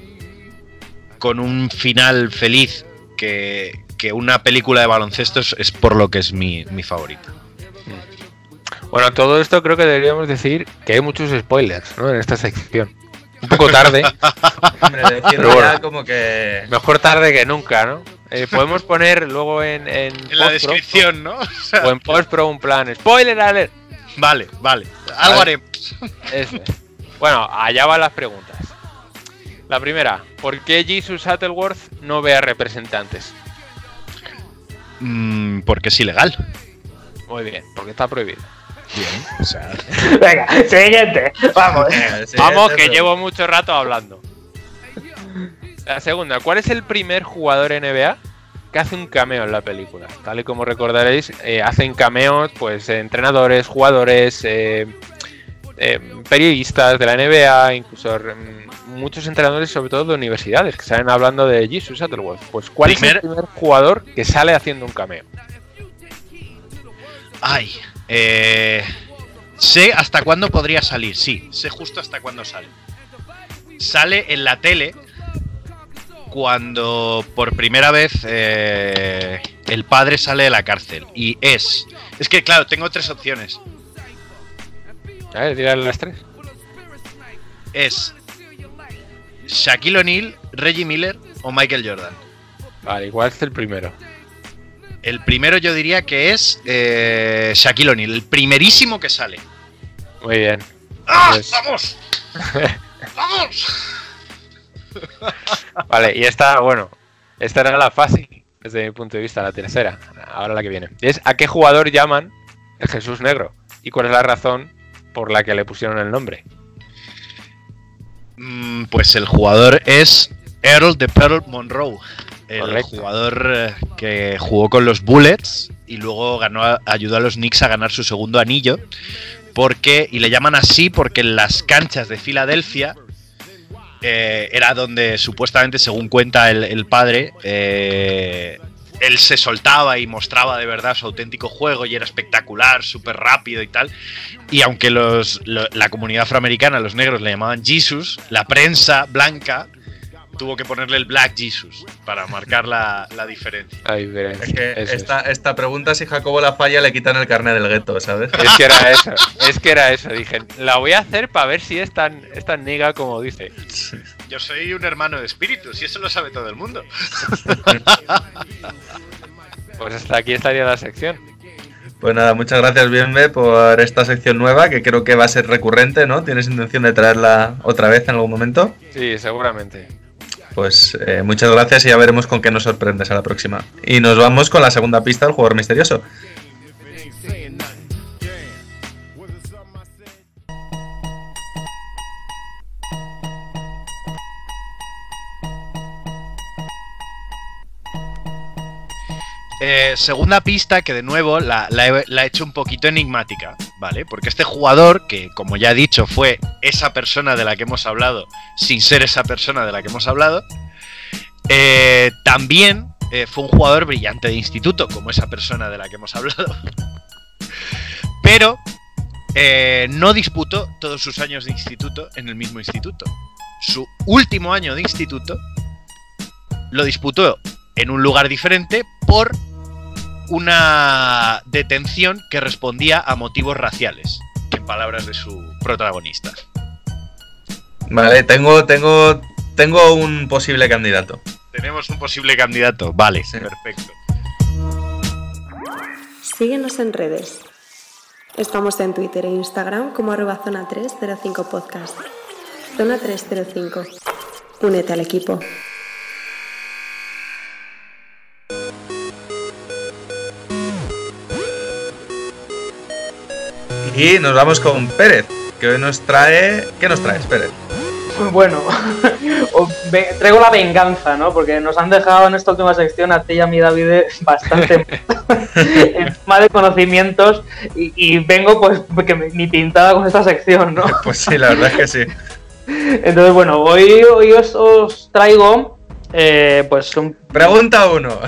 con un final feliz que, que una película de baloncesto es, es por lo que es mi, mi favorita. Bueno, todo esto creo que deberíamos decir que hay muchos spoilers ¿no? en esta sección. Un poco tarde, Hombre, Pero bueno. como que. mejor tarde que nunca, ¿no? Eh, podemos poner luego en, en, En la descripción, ¿no? O sea, o en postpro un plan spoiler alert. vale, vale. Algo Vale. haremos. Bueno, allá van las preguntas. La primera, ¿por qué Jesus Shuttleworth no ve a representantes? Mm, porque es ilegal. Muy bien, porque está prohibido. Bien, o sea, Venga, siguiente. Vamos. Vamos, que llevo mucho rato hablando. La segunda, ¿cuál es el primer jugador NBA que hace un cameo en la película? Tal y como recordaréis, eh, hacen cameos pues entrenadores, jugadores, eh, eh, periodistas de la NBA, incluso mm, muchos entrenadores, sobre todo de universidades, que salen hablando de Jesus Shuttlesworth. Pues, ¿cuál es el primer jugador que sale haciendo un cameo? Ay, eh, sé hasta cuándo podría salir, sí, sé justo hasta cuándo sale. Sale en la tele cuando por primera vez eh, el padre sale de la cárcel. Y es... Es que claro, tengo tres opciones. A ver, tírale las tres. Es Shaquille O'Neal, Reggie Miller o Michael Jordan. Vale, igual es el primero. El primero yo diría que es eh, Shaquille O'Neal, el primerísimo que sale. Muy bien. ¡Ah! Pues- ¡Vamos! ¡Vamos! Vale, y esta, bueno, esta era la fácil, desde mi punto de vista, la tercera. Ahora la que viene. Y es, ¿a qué jugador llaman el Jesús Negro? ¿Y cuál es la razón por la que le pusieron el nombre? Mm, Pues el jugador es Earl de Pearl Monroe. El Correcto. jugador eh, que jugó con los Bullets y luego ganó, ayudó a los Knicks a ganar su segundo anillo. Porque, y le llaman así porque en las canchas de Filadelfia eh, era donde supuestamente, según cuenta el, el padre, eh, él se soltaba y mostraba de verdad su auténtico juego y era espectacular, súper rápido y tal. Y aunque los, lo- la comunidad afroamericana, los negros, le llamaban Jesus, la prensa blanca tuvo que ponerle el Black Jesus para marcar la, la diferencia. La diferencia. Es que Eso es. esta, esta pregunta, si Jacobo la falla, le quitan el carnet del gueto, ¿sabes? Es que era eso, es que era eso. Dije, la voy a hacer para ver si es tan, es tan niga como dice. Yo soy un hermano de espíritus y eso lo sabe todo el mundo. Pues hasta aquí estaría la sección. Pues nada, muchas gracias, Bienve, por esta sección nueva, que creo que va a ser recurrente, ¿no? ¿Tienes intención de traerla otra vez en algún momento? Sí, seguramente. Pues eh, muchas gracias y ya veremos con qué nos sorprendes a la próxima. Y nos vamos con la segunda pista del jugador misterioso. Eh, segunda pista que de nuevo la, la he, hecho un poquito enigmática, ¿vale? Porque este jugador, que como ya he dicho fue esa persona de la que hemos hablado, sin ser esa persona de la que hemos hablado, eh, también eh, fue un jugador brillante de instituto, como esa persona de la que hemos hablado. Pero no disputó todos sus años de instituto en el mismo instituto. Su último año de instituto lo disputó en un lugar diferente por una detención que respondía a motivos raciales, en palabras de su protagonista. Vale, tengo, tengo, tengo un posible candidato. Tenemos un posible candidato, vale, Sí. perfecto. Síguenos en redes. Estamos en Twitter e Instagram como arroba zona 305 podcast. Zona 305. Únete al equipo. Y nos vamos con Pérez, que hoy nos trae... ¿Qué nos traes, Pérez? Bueno, traigo la venganza, ¿no? Porque nos han dejado en esta última sección a ti y a mí, David, bastante encima de conocimientos y, y vengo pues que me- ni pintada con esta sección, ¿no? Pues sí, la verdad es que sí. Entonces, bueno, hoy, hoy os, os traigo eh, pues un... Pregunta uno.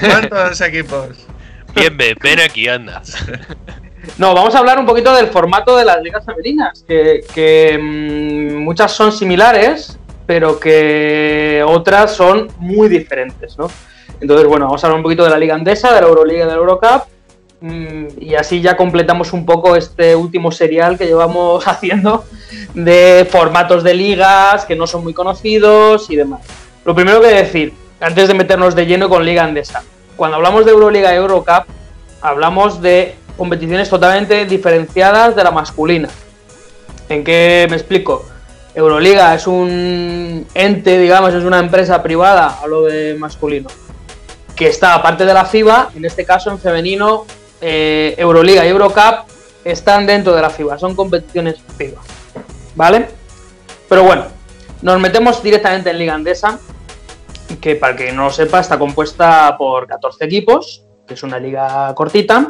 ¿Cuántos equipos? Bien, ven, ven aquí, anda. No, vamos a hablar un poquito del formato de las ligas femeninas, que, mm, muchas son similares, pero que otras son muy diferentes, ¿no? Entonces, bueno, vamos a hablar un poquito de la Liga Andesa, de la Euroliga y de la Eurocup, mm, y así ya completamos un poco este último serial que llevamos haciendo de formatos de ligas que no son muy conocidos y demás. Lo primero que decir, antes de meternos de lleno con Liga Andesa, cuando hablamos de Euroliga y Eurocup, hablamos de competiciones totalmente diferenciadas de la masculina. ¿En qué me explico? Euroliga es un ente, digamos, es una empresa privada, hablo de masculino, que está aparte de la FIBA, en este caso en femenino, eh, Euroliga y Eurocup están dentro de la FIBA, son competiciones FIBA. ¿Vale? Pero bueno, nos metemos directamente en Liga Andesa, que para que no lo sepa está compuesta por 14 equipos, que es una liga cortita,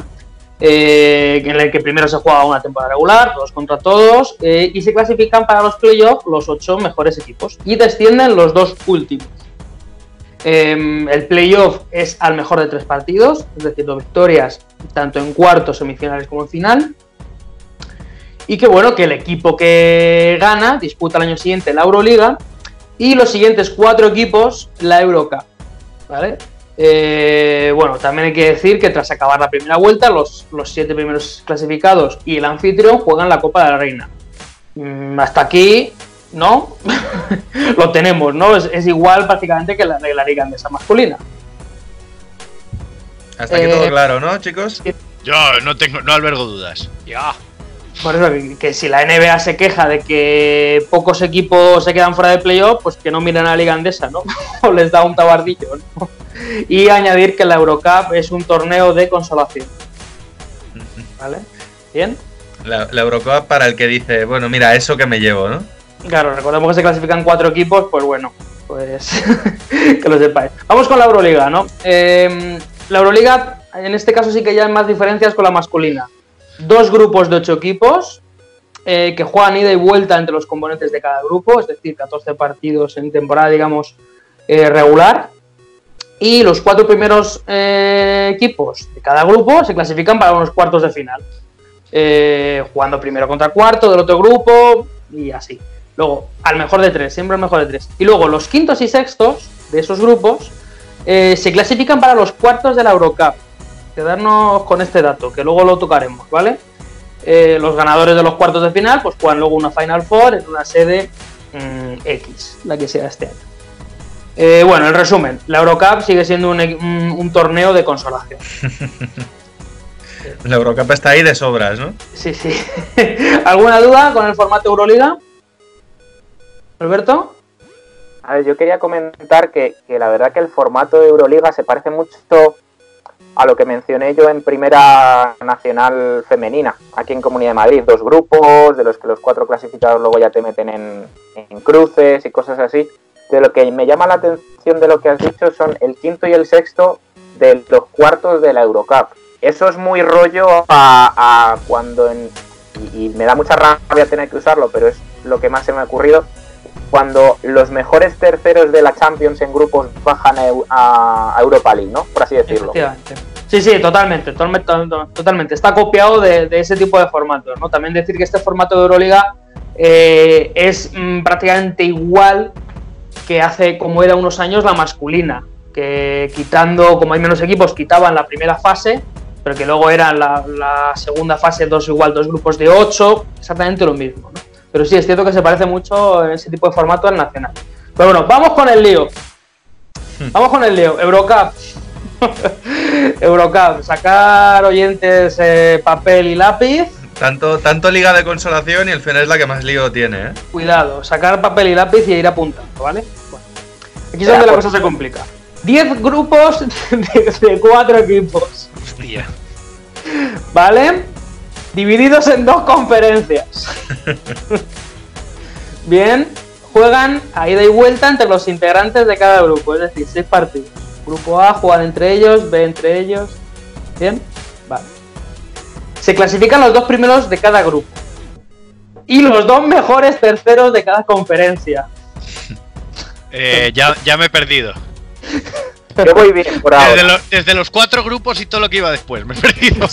eh, en la que primero se juega una temporada regular, todos contra todos, eh, y se clasifican para los playoffs los 8 mejores equipos y descienden los dos últimos. Em, el playoff es al mejor de tres partidos, es decir, dos victorias tanto en cuartos, semifinales como en final. Y que bueno, que el equipo que gana disputa el año siguiente la Euroliga y los siguientes cuatro equipos la Eurocup. ¿Vale? Eh, bueno, también hay que decir que tras acabar la primera vuelta, los, los siete primeros clasificados y el anfitrión juegan la Copa de la Reina. Mm, hasta aquí, ¿no? Lo tenemos, ¿no? Es, es igual prácticamente que la, de la Liga Andesa masculina. Hasta aquí Eh, todo claro, ¿no, chicos? Yo no tengo, no albergo dudas. Ya. Por eso que, que si la NBA se queja de que pocos equipos se quedan fuera de playoff, pues que no miren a la Liga Andesa, ¿no? o les da un tabardillo, ¿no? Y añadir que la Eurocup es un torneo de consolación. ¿Vale? ¿Bien? La, la Eurocopa para el que dice, bueno, mira, eso que me llevo, ¿no? Claro, recordemos que se clasifican cuatro equipos, pues bueno, pues que lo sepáis. Vamos con la Euroliga, ¿no? Eh, la Euroliga, en este caso sí que ya hay más diferencias con la masculina. Dos grupos de ocho equipos eh, que juegan ida y vuelta entre los componentes de cada grupo, es decir, 14 partidos en temporada, digamos, eh, regular. Y los cuatro primeros eh, equipos de cada grupo se clasifican para unos cuartos de final. Jugando primero contra cuarto del otro grupo y así. Luego, al mejor de tres, siempre al mejor de tres. Y luego, los quintos y sextos de esos grupos se clasifican para los cuartos de la Eurocup. Quedarnos con este dato, que luego lo tocaremos, ¿vale? Eh, los ganadores de los cuartos de final, pues juegan luego una Final Four en una sede mm, X, la que sea este año. Eh, bueno, en resumen, la Eurocup sigue siendo un, un- un torneo de consolación. La Eurocopa está ahí de sobras, ¿no? Sí, sí. ¿Alguna duda con el formato Euroliga? ¿Alberto? A ver, yo quería comentar que, que la verdad que el formato de Euroliga se parece mucho a lo que mencioné yo en Primera Nacional Femenina, aquí en Comunidad de Madrid. Dos grupos, de los que los cuatro clasificados luego ya te meten en, en cruces y cosas así. De lo que me llama la atención de lo que has dicho son el quinto y el sexto de los cuartos de la Eurocup. Eso es muy rollo a, cuando en, y me da mucha rabia tener que usarlo, pero es lo que más se me ha ocurrido cuando los mejores terceros de la Champions en grupos bajan a, Eu- a- a Europa League, ¿no? Por así decirlo. Sí, sí, totalmente, totalmente. Está copiado de, ese tipo de formatos, ¿no? También decir que este formato de Euroliga eh, es mm, prácticamente igual que hace como era unos años la masculina, que quitando, como hay menos equipos, quitaban la primera fase, pero que luego era la segunda fase, dos igual, dos grupos de ocho, exactamente lo mismo, ¿no? Pero sí, es cierto que se parece mucho en ese tipo de formato al nacional. Pero bueno, vamos con el lío. Vamos con el lío. Eurocup. Eurocup. Sacar oyentes eh, papel y lápiz. Tanto, tanto liga de consolación y el final es la que más lío tiene, ¿eh? Cuidado, sacar papel y lápiz y ir apuntando, ¿vale? Bueno, aquí es donde la cosa se complica. 10 grupos de, de 4 equipos, Hostia. ¿vale? Divididos en dos conferencias. Bien, juegan a ida y vuelta entre los integrantes de cada grupo, es decir, 6 partidos. Grupo A juegan entre ellos, B entre ellos. Bien, vale. Se clasifican los dos primeros de cada grupo. Y los dos mejores terceros de cada conferencia. Eh, ya, ya me he perdido. Yo voy bien por Desde, ahora. lo- desde los cuatro grupos y todo lo que iba después, me he perdido.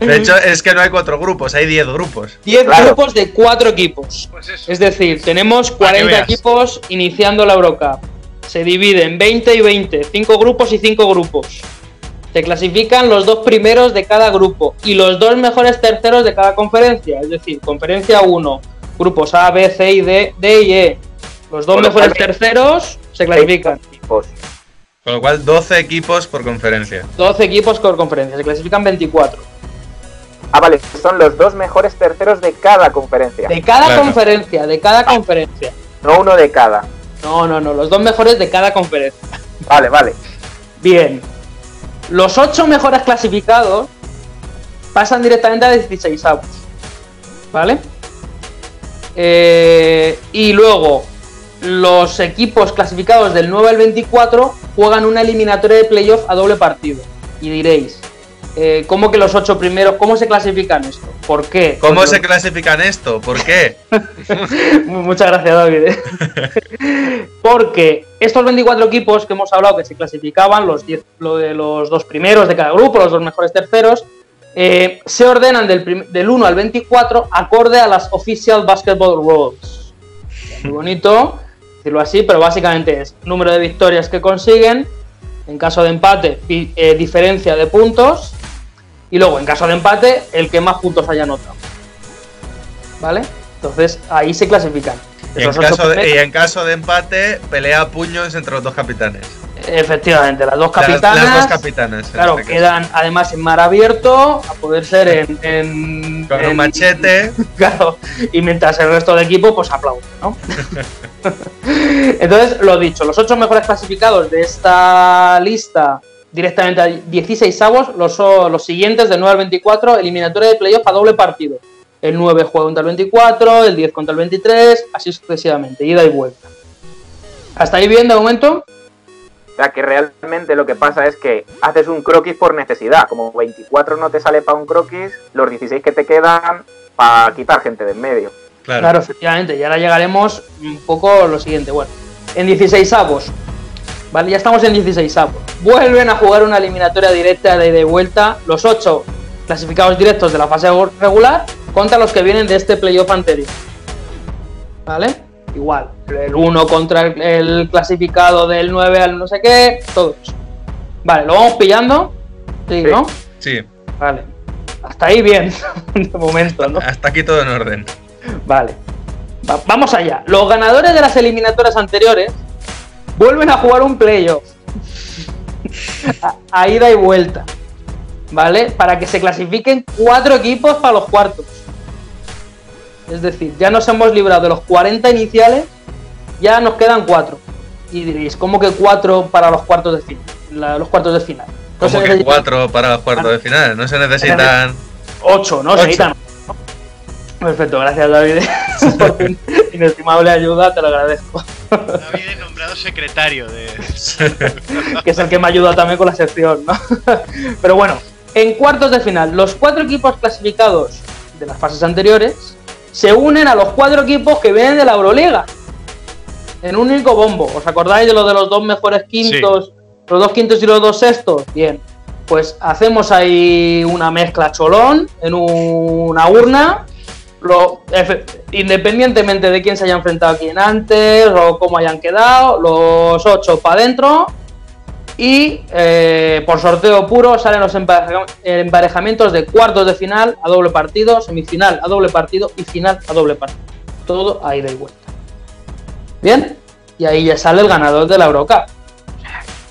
De hecho, es que no hay cuatro grupos, hay diez grupos. 10 Claro. grupos de 4 equipos. Pues. Es decir, tenemos Para que 40 veas. equipos iniciando la Eurocup. Se divide en 20 y 20, 5 grupos y 5 grupos. Se clasifican los dos primeros de cada grupo y los dos mejores terceros de cada conferencia. Es decir, conferencia 1, grupos A, B, C y D, D y E. Los dos mejores terceros se clasifican. Equipos. Con lo cual, 12 equipos por conferencia. 12 equipos por conferencia, se clasifican 24. Ah, vale, son los dos mejores terceros de cada conferencia. De cada Claro. conferencia, de cada conferencia. No uno de cada. No, no, no, los dos mejores de cada conferencia. Vale, vale. Bien. Los ocho mejores clasificados pasan directamente a 16 avos. ¿Vale? Eh, y luego, los equipos clasificados del 9 al 24 juegan una eliminatoria de playoff a doble partido. Y diréis, eh, ¿cómo que los ocho primeros, cómo se clasifican esto? ¿Por qué? ¿Cómo Porque- se clasifican esto? ¿Por qué? Muchas gracias, David. Porque estos 24 equipos que hemos hablado que se clasificaban, los, 10 lo de los dos primeros de cada grupo, los dos mejores terceros, eh, se ordenan del, del 1 al 24 acorde a las Official Basketball Rules. Muy bonito decirlo así, pero básicamente es número de victorias que consiguen, en caso de empate, eh, diferencia de puntos, y luego en caso de empate, el que más puntos haya anotado. ¿Vale? Entonces ahí se clasifican. Y en, caso de, y en caso de empate, pelea a puños entre los dos capitanes. Efectivamente, las dos capitanas. Las, dos capitanas. en Claro, este caso. quedan además en mar abierto, a poder ser en. en- Con en- un machete. Claro, y mientras el resto del equipo, pues aplaude, ¿no? Entonces, lo dicho, los ocho mejores clasificados de esta lista directamente a 16 avos, los, los siguientes del 9 al 24, eliminatoria de playoff a doble partido. El 9 juega contra el 24, el 10 contra el 23, así sucesivamente, ida y vuelta. ¿Hasta ahí bien de momento? O sea, que realmente lo que pasa es que haces un croquis por necesidad. Como 24 no te sale para un croquis, los 16 que te quedan para quitar gente de en medio. Claro. Claro, efectivamente. Y ahora llegaremos un poco a lo siguiente. Bueno, en 16 avos. Vale, ya estamos en 16 avos. Vuelven a jugar una eliminatoria directa de ida y vuelta. Los 8 clasificados directos de la fase regular contra los que vienen de este playoff anterior. ¿Vale? Igual. El 1 contra el, el clasificado del 9 al no sé qué. Todo eso. Vale, lo vamos pillando. Sí, Sí. ¿no? Sí, Vale. Hasta ahí bien. de momento, ¿no? hasta aquí todo en orden. Vale. Va- vamos allá. Los ganadores de las eliminatorias anteriores vuelven a jugar un playoff. a, a ida y vuelta. ¿Vale? Para que se clasifiquen cuatro equipos para los cuartos. Es decir, ya nos hemos librado de los 40 iniciales, ya nos quedan cuatro. Y diréis, ¿cómo que cuatro para los cuartos de final? La- los cuartos de final. No Como se que necesitan cuatro para los cuartos de final. No se necesitan. Ocho, ¿no? Ocho. Se necesitan Perfecto, gracias David por tu inestimable ayuda, te lo agradezco. David he nombrado secretario de. que es el que me ayuda también con la sección, ¿no? Pero bueno, en cuartos de final, los cuatro equipos clasificados de las fases anteriores se unen a los cuatro equipos que vienen de la Euroliga. En un único bombo. ¿Os acordáis de lo de los dos mejores quintos? Los dos quintos y los dos sextos. Bien. Pues hacemos ahí una mezcla cholón en una urna. Lo- independientemente de quién se haya enfrentado a quién antes o cómo hayan quedado, los ocho para adentro. Y eh, por sorteo puro salen los empareja- emparejamientos de cuartos de final a doble partido, semifinal a doble partido y final a doble partido. Todo a ida y vuelta. Bien, y ahí ya sale el ganador de la Eurocup.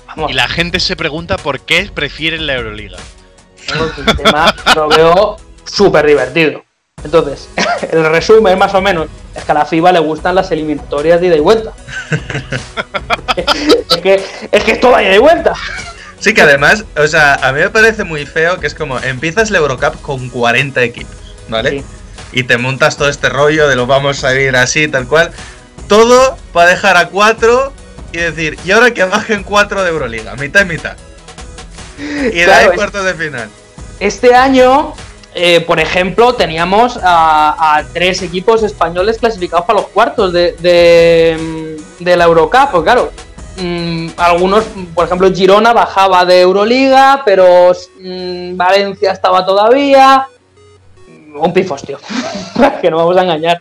Vamos, Y la gente se pregunta por qué prefieren la Euroliga. el tema lo veo súper divertido. Entonces, el resumen más o menos es que a la FIBA le gustan las eliminatorias de ida y vuelta. es, que, es que es toda ida y vuelta. Sí, que además, o sea, a mí me parece muy feo que es como empiezas la Eurocup con 40 equipos, ¿vale? Sí. Y te montas todo este rollo de lo vamos a ir así, tal cual. Todo para dejar a 4 y decir, y ahora que bajen 4 de Euroliga, mitad y mitad. Y de Claro, ahí es- cuartos de final. Este año, eh, por ejemplo, teníamos a, tres equipos españoles clasificados para los cuartos de, mm, la Eurocup. Pues claro, mm, algunos, por ejemplo, Girona bajaba de Euroliga, pero mm, Valencia estaba todavía. Un pifostio, que no vamos a engañar.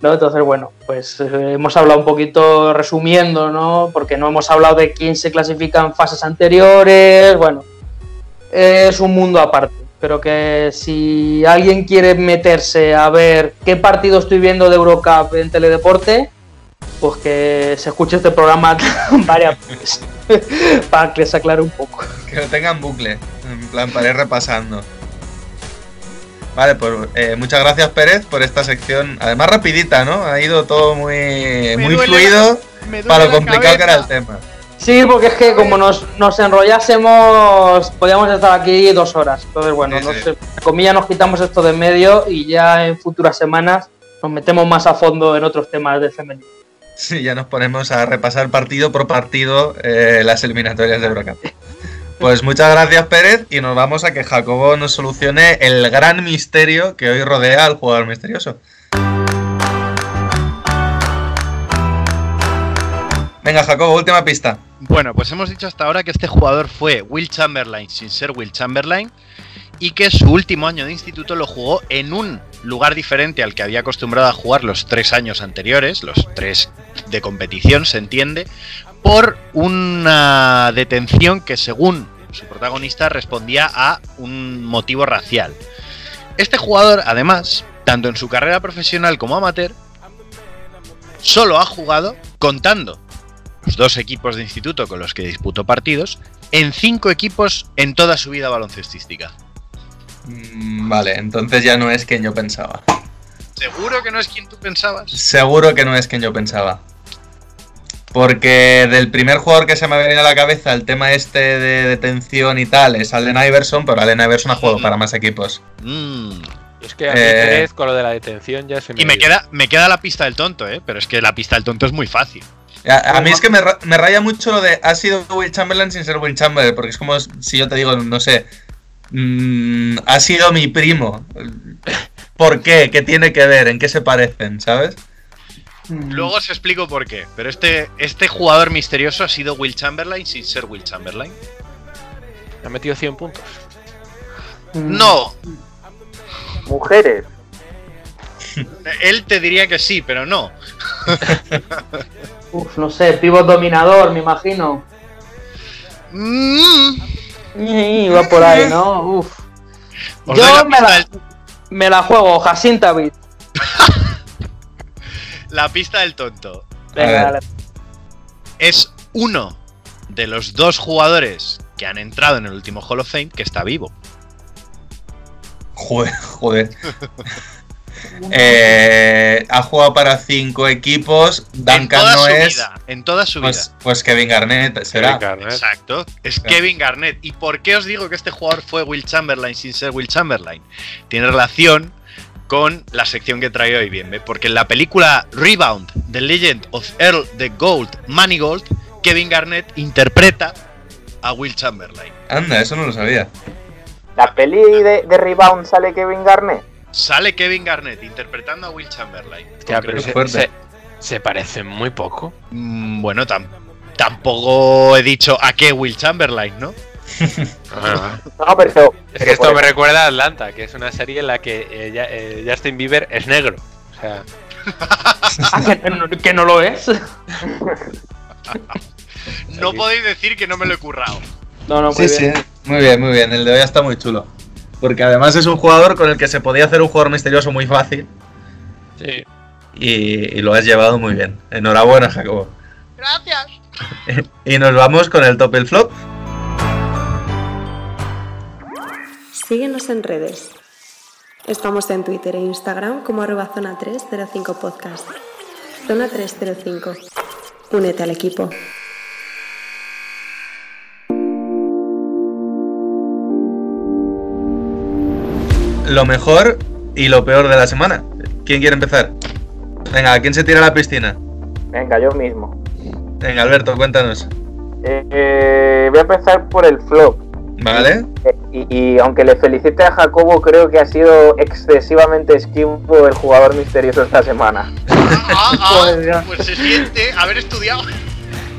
¿no? Entonces, bueno, pues eh, hemos hablado un poquito resumiendo, ¿no? Porque no hemos hablado de quién se clasifica en fases anteriores. Bueno, es un mundo aparte. Pero que si alguien quiere meterse a ver qué partido estoy viendo de Eurocup en Teledeporte, pues que se escuche este programa varias veces para que se aclare un poco. Que lo tengan bucle. En plan, para ir repasando. Vale, pues eh, muchas gracias Pérez por esta sección. Además rapidita, ¿no? Ha ido todo muy, Me muy duele fluido para lo complicado que era el tema. Sí, porque es que como nos, nos enrollásemos, podríamos estar aquí dos horas. Entonces, bueno, Sí, no sí. sé, comillas nos quitamos esto de en medio y ya en futuras semanas nos metemos más a fondo en otros temas de femenino. Sí, ya nos ponemos a repasar partido por partido eh, las eliminatorias de Eurocup. Pues muchas gracias Pérez y nos vamos a que Jacobo nos solucione el gran misterio que hoy rodea al jugador misterioso. Venga Jacobo, última pista. Bueno, pues hemos dicho hasta ahora que este jugador fue Will Chamberlain sin ser Will Chamberlain y que su último año de instituto lo jugó en un lugar diferente al que había acostumbrado a jugar los tres años anteriores, los tres de competición, se entiende, por una detención que según su protagonista respondía a un motivo racial. Este jugador, además, tanto en su carrera profesional como amateur, solo ha jugado, contando los dos equipos de instituto con los que disputó partidos, en cinco equipos en toda su vida baloncestística. Mm, Vale, entonces ya no es quien yo pensaba. ¿Seguro que no es quien tú pensabas? Seguro que no es quien yo pensaba. Porque del primer jugador que se me ha venido a la cabeza el tema este de detención y tal es Allen Iverson, pero Allen Iverson ha jugado para más equipos. Mm. Es que a mí Eh. Con lo de la detención ya se me. Y me queda, me queda la pista del tonto, ¿eh? Pero es que la pista del tonto es muy fácil. A, a mí es que me, ra- me raya mucho lo de ha sido Will Chamberlain sin ser Will Chamberlain, porque es como si yo te digo, no sé, mm, ha sido mi primo. ¿Por qué? ¿Qué tiene que ver? ¿En qué se parecen? ¿Sabes? Luego os explico por qué. Pero este, este jugador misterioso ha sido Will Chamberlain sin ser Will Chamberlain. Ha metido 100 puntos. No, Mujeres. Él te diría que sí, pero no. Uf, no sé, pivot dominador, me imagino. Mm. Y va por ahí, ¿no? Uf. Os Yo la me pista la, del- me la juego, Jacinta Bit. La pista del tonto. Venga, dale. Es uno de los dos jugadores que han entrado en el último Hall of Fame que está vivo. Joder, joder. Eh, ha jugado para cinco equipos. en Duncan toda no su es. vida. En toda su Pues, vida. pues Kevin Garnett será. Kevin Garnett. Exacto. Es Claro. Kevin Garnett. ¿Y por qué os digo que este jugador fue Will Chamberlain sin ser Will Chamberlain? Tiene relación con la sección que traigo hoy bien, ¿ve? Porque en la película Rebound, The Legend of Earl the Gold, Gold, Kevin Garnett interpreta a Will Chamberlain. Anda, eso no lo sabía. La peli de, de Rebound sale Kevin Garnett. Sale Kevin Garnett interpretando a Will Chamberlain. Pero se, se, se parecen muy poco. Mm, Bueno, tam- tampoco he dicho a qué Will Chamberlain, ¿no? Ah, No, pero. es que esto me recuerda a Atlanta, que es una serie en la que eh, ya- eh, Justin Bieber es negro. O sea, Ah, que, no- que no lo es. No podéis decir que no me lo he currado. No, no, muy Sí, bien. sí. Muy bien, muy bien. El de hoy está muy chulo. Porque además es un jugador con el que se podía hacer un jugador misterioso muy fácil. sí. Y, y lo has llevado muy bien. Enhorabuena, Jacobo. Gracias. Y nos vamos con el top el flop. Síguenos en redes. Estamos en Twitter e Instagram como arroba zona 305 podcast. Zona 305. Únete al equipo. Lo mejor y lo peor de la semana. ¿Quién quiere empezar? Venga, ¿quién se tira a la piscina? Venga, yo mismo. Venga, Alberto, cuéntanos. Eh, eh, voy a empezar por el flop. ¿Vale? Y, y aunque le felicite a Jacobo, creo que ha sido excesivamente esquivo el jugador misterioso esta semana. Ah, ah, Joder, ya. pues se siente haber estudiado.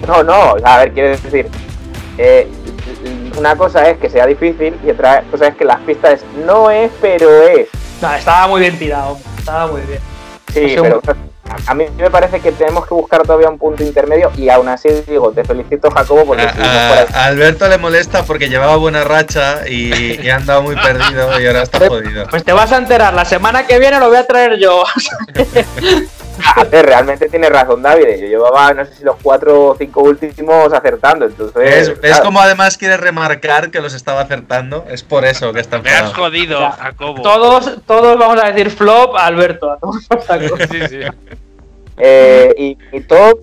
No, no, a ver, quiero decir, eh, una cosa es que sea difícil y otra cosa es que las pistas es no es, pero es. No, estaba muy bien tirado. Estaba muy bien. Sí, pero a, a mí me parece que tenemos que buscar todavía un punto intermedio y aún así digo, te felicito Jacobo porque si A, fuera- a- a Alberto le molesta porque llevaba buena racha y, y ha andado muy perdido y ahora está jodido. Pues te vas a enterar. La semana que viene lo voy a traer yo. A ver, realmente tiene razón David, yo llevaba no sé si los cuatro o cinco últimos acertando, entonces... ¿Ves, cómo además quiere remarcar que los estaba acertando? Es por eso que está Me has enfadado. jodido, Ya. Jacobo. todos, todos vamos a decir flop a Alberto. A todos. Sí, sí. Eh, y, y top,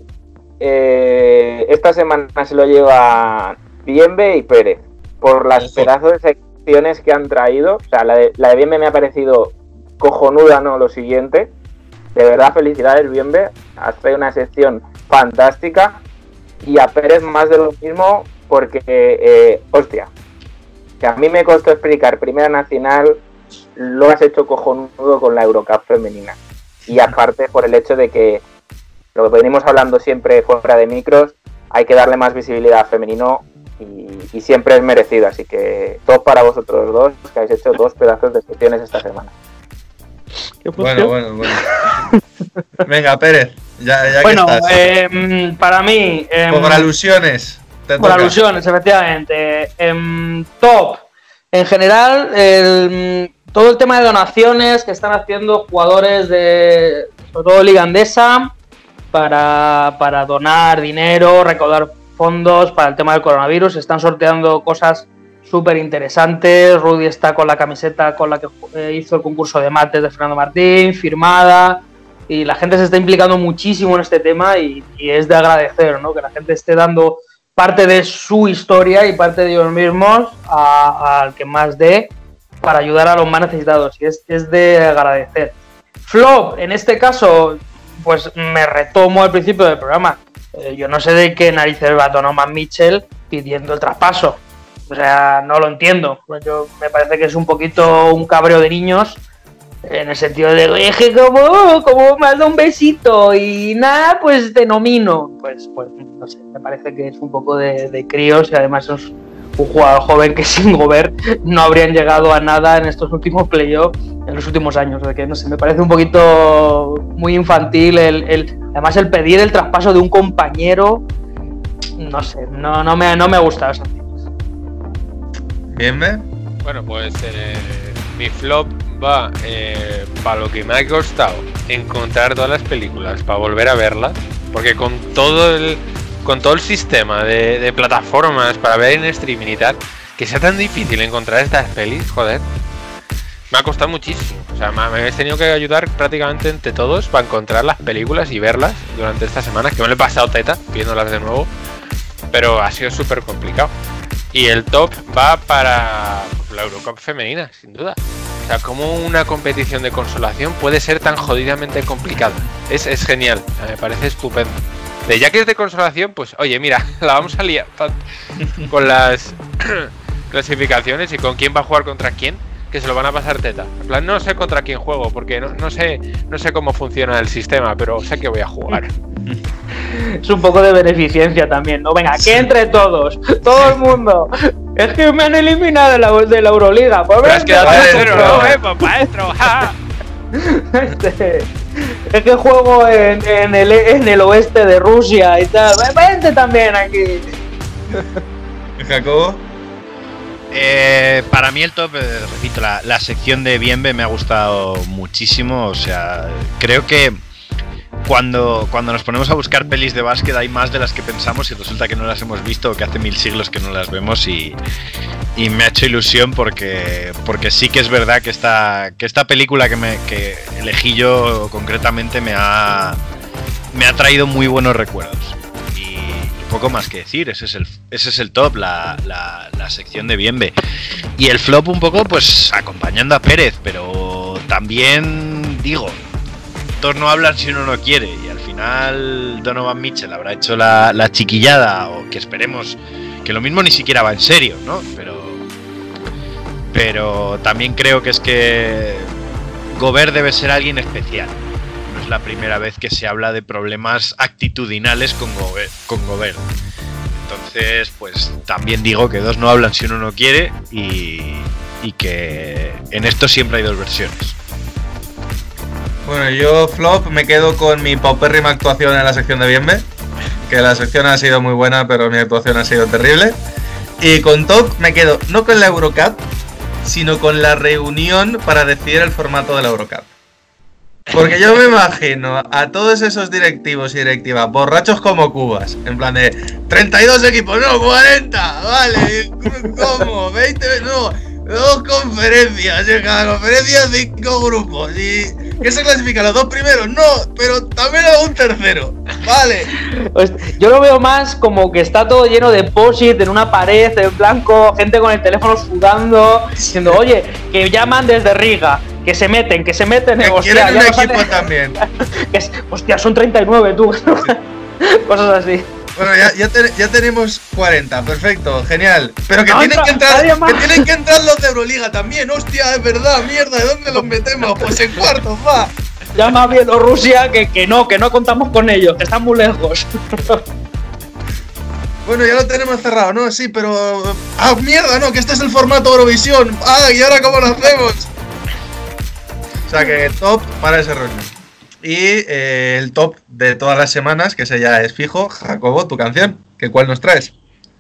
eh, esta semana se lo lleva Bienve y Pérez por las Ojo. pedazos de secciones que han traído. O sea, la de, la de Bienve me ha parecido cojonuda, ¿no? Lo siguiente. De verdad, felicidades, Bienve. Has traído una sección fantástica. Y a Pérez más de lo mismo porque, eh, hostia, que a mí me costó explicar Primera Nacional, lo has hecho cojonudo con la Eurocup femenina. Y aparte por el hecho de que lo que venimos hablando siempre fuera de micros, hay que darle más visibilidad a femenino y, y siempre es merecido. Así que todo para vosotros dos, que habéis hecho dos pedazos de secciones esta semana. Bueno, bueno, bueno. Venga, Pérez, ya, ya Bueno, que estás. em, para mí. em, Por alusiones. Te Por toca. alusiones, efectivamente. Em, top. En general, el- todo el tema de donaciones que están haciendo jugadores de, sobre todo Liga Andesa, para, para donar dinero, recaudar fondos para el tema del coronavirus. Están sorteando cosas súper interesantes. Rudy está con la camiseta con la que eh, hizo el concurso de mates de Fernando Martín, firmada. Y la gente se está implicando muchísimo en este tema y, es de agradecer, ¿no? Que la gente esté dando parte de su historia y parte de ellos mismos al que más dé para ayudar a los más necesitados. Y es, es de agradecer. Flop, en este caso, pues me retomo al principio del programa. Eh, yo no sé de qué narices va Donovan Mitchell pidiendo el traspaso. O sea, no lo entiendo. Yo, me parece que es un poquito un cabreo de niños. En el sentido de, que como, como me has dado un besito y nada, pues te nomino. Pues, pues no sé, me parece que es un poco de, de críos y además es un jugador joven que sin Gobert no habrían llegado a nada en estos últimos playoffs en los últimos años. De que no sé, me parece un poquito muy infantil el, además el pedir el traspaso de un compañero. No sé, no, no, me, no me gusta eso. Bueno, pues eh, mi flop va eh, para lo que me ha costado encontrar todas las películas para volver a verlas, porque con todo el con todo el sistema de, plataformas para ver en streaming y tal, que sea tan difícil encontrar estas pelis, joder, me ha costado muchísimo. O sea, me, me habéis tenido que ayudar prácticamente entre todos para encontrar las películas y verlas durante estas semanas, que me lo he pasado teta viéndolas de nuevo, pero ha sido súper complicado. Y el top va para la Eurocup femenina, sin duda. O sea, como una competición de consolación puede ser tan jodidamente complicada. Es, es genial, me parece estupendo. De ya que es de consolación, pues oye, mira, la vamos a liar con las clasificaciones y con quién va a jugar contra quién, que se lo van a pasar teta. En plan, no sé contra quién juego, porque no, no sé, no sé cómo funciona el sistema, pero sé que voy a jugar. Es un poco de beneficencia también, ¿no? Venga, que entre todos, todo el mundo. Es que me han eliminado de la, de la Euroliga. Pues Pero has vente, quedado vamos, tercero, bro. ¿no, eh, pues, maestro? ja. Este, es que juego en, en el, en el oeste de Rusia y tal. Vente también aquí. Jacobo. Eh, para mí el top, eh, repito, la, la sección de Bienve me ha gustado muchísimo. O sea, creo que cuando, cuando nos ponemos a buscar pelis de básquet hay más de las que pensamos y resulta que no las hemos visto o que hace mil siglos que no las vemos y, y me ha hecho ilusión porque, porque sí que es verdad que esta, que esta película que, me, que elegí yo concretamente me ha, me ha traído muy buenos recuerdos. Poco más que decir, ese es el, ese es el top, la, la- la sección de Bienve. Y el flop un poco pues acompañando a Pérez, pero también digo, todos no hablan si uno no quiere y al final Donovan Mitchell habrá hecho la, la chiquillada o que esperemos que lo mismo ni siquiera va en serio, ¿no? Pero, pero también creo que es que Gobert debe ser alguien especial. La primera vez que se habla de problemas actitudinales con Gobert. Con Gobert. Entonces, pues también digo que dos no hablan si uno no quiere y, y que en esto siempre hay dos versiones. Bueno, yo flop me quedo con mi paupérrima actuación en la sección de Bienve. Que la sección ha sido muy buena, pero mi actuación ha sido terrible. Y con top me quedo no con la Eurocup, sino con la reunión para decidir el formato de la Eurocup. Porque yo me imagino a todos esos directivos y directivas borrachos como cubas, en plan de 32 equipos, no, 40, vale, ¿cómo? 20, no, dos conferencias, en cada conferencia cinco grupos y ¿Qué se clasifica? ¿Los dos primeros? No, pero también a un tercero. Vale. Pues, yo lo veo más como que está todo lleno de posit en una pared en blanco, gente con el teléfono sudando, diciendo, oye, que llaman desde Riga, que se meten, que se meten, Que hostia, quieren un equipo también. que es- hostia, son 39 tú. Cosas así. Bueno, ya, ya, te- ya tenemos 40, perfecto, genial. Pero que No, tienen entra- que entrar, nadie más. que tienen que entrar los de Euroliga también, hostia, es verdad, mierda, ¿de dónde los metemos? Pues en cuartos, va. Llama a Bielorrusia que, que no, que no contamos con ellos, que están muy lejos. Bueno, ya lo tenemos cerrado, ¿no? Sí, pero. ¡Ah, mierda, no! Que este es el formato Eurovisión. ¡Ah, y ahora cómo lo hacemos! O sea que top para ese rollo. Y eh, el top de todas las semanas, que ese ya es fijo. Jacobo, tu canción. ¿Qué cuál nos traes?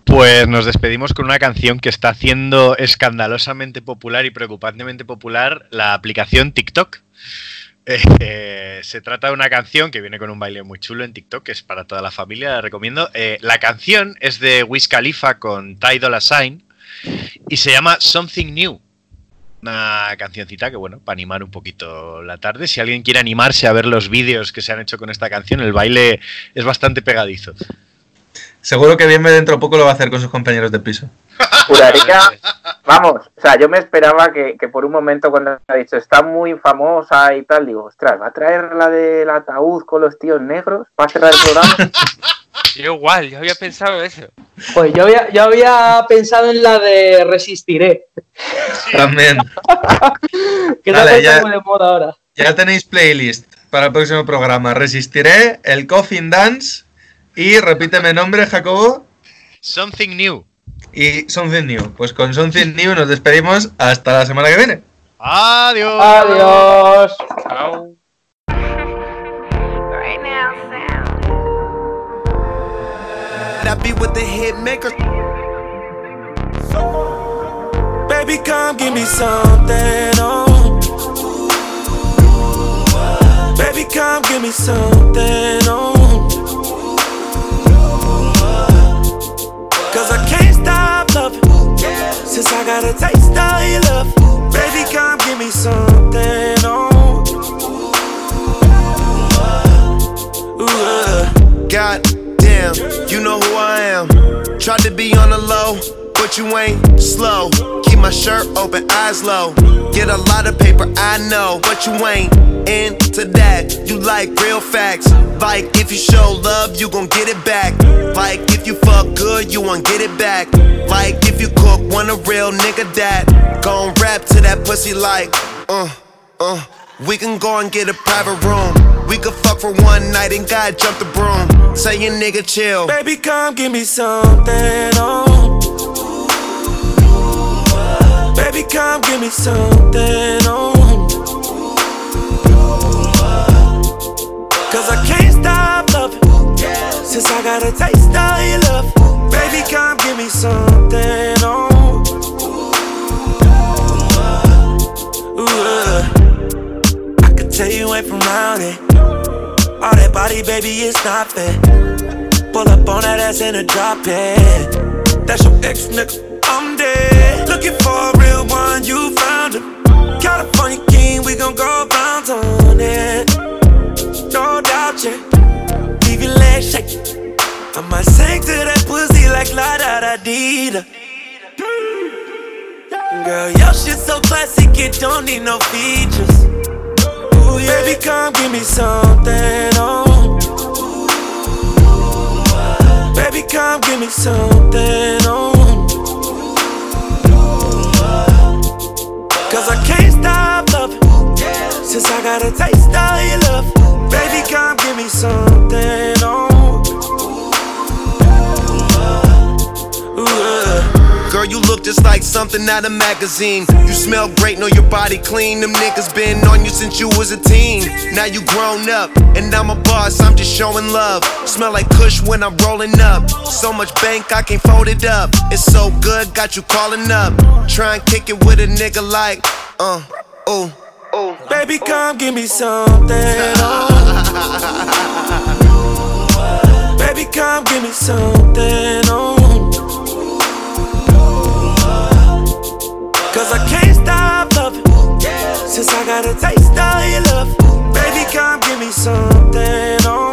Pues nos despedimos con una canción que está haciendo escandalosamente popular y preocupantemente popular la aplicación TikTok. Eh, se trata de una canción que viene con un baile muy chulo en TikTok, que es para toda la familia, la recomiendo. Eh, la canción es de Wiz Khalifa con Ty Dolla y se llama Something New. Una cancioncita que, bueno, para animar un poquito la tarde. Si alguien quiere animarse a ver los vídeos que se han hecho con esta canción, el baile es bastante pegadizo. Seguro que bien dentro de poco lo va a hacer con sus compañeros de piso. Juraría, vamos, o sea, yo me esperaba que, que por un momento cuando ha dicho está muy famosa y tal, digo, ostras, ¿va a traer la del ataúd con los tíos negros? ¿Va a cerrar el programa? Yo igual, yo había pensado eso. Pues yo había, yo había pensado en la de Resistiré, También. que está ya- muy de moda ahora. Ya tenéis playlist para el próximo programa. Resistiré, el Coffin Dance y repíteme nombre, Jacobo. Something New. Y Something New. Pues con Something New nos despedimos hasta la semana que viene. Adiós. Adiós. Chao. Be with the hit maker. Baby, come give me something, oh. Baby, come give me something, oh. Cause I can't stop loving. Since I got a taste of be on the low, but you ain't slow. Keep my shirt open, eyes low. Get a lot of paper, I know, but you ain't into that. You like real facts. Like if you show love, you gon' get it back. Like if you fuck good, you won't get it back. Like if you cook, want a real nigga that gon' rap to that pussy like, uh, uh. We can go and get a private room. We could fuck for one night and God jump the broom. Say your nigga chill. Baby, come give me something, oh. Baby, come give me something, oh. Cause I can't stop loving. Since I got a taste of your love. Baby, come give me something, oh. Ain't from round it. All that body, baby, it's not fair. Pull up on that ass in a drop it. That's your ex nigga. I'm dead. Looking for a real one, you found him. California king, we gon' go bounce on it. No doubt, yeah. Leave your legs shaking. I might sing to that pussy like la da da dee da. Girl, your shit so classic, it don't need no features. Ooh. Baby, come give me something, oh. Baby, come give me something, oh. Cause I can't stop loving. Since I got a taste of your love. Baby, come give me something, Girl, you look just like something out of magazine. You smell great, know your body clean. Them niggas been on you since you was a teen. Now you grown up, and I'm a boss, I'm just showing love. Smell like Kush when I'm rolling up. So much bank, I can't fold it up. It's so good, got you calling up. Try and kick it with a nigga like, uh, oh. Oh Baby, come give me something, oh. Baby, come give me something, oh. since I got a taste of your love. Baby, come give me something. Oh.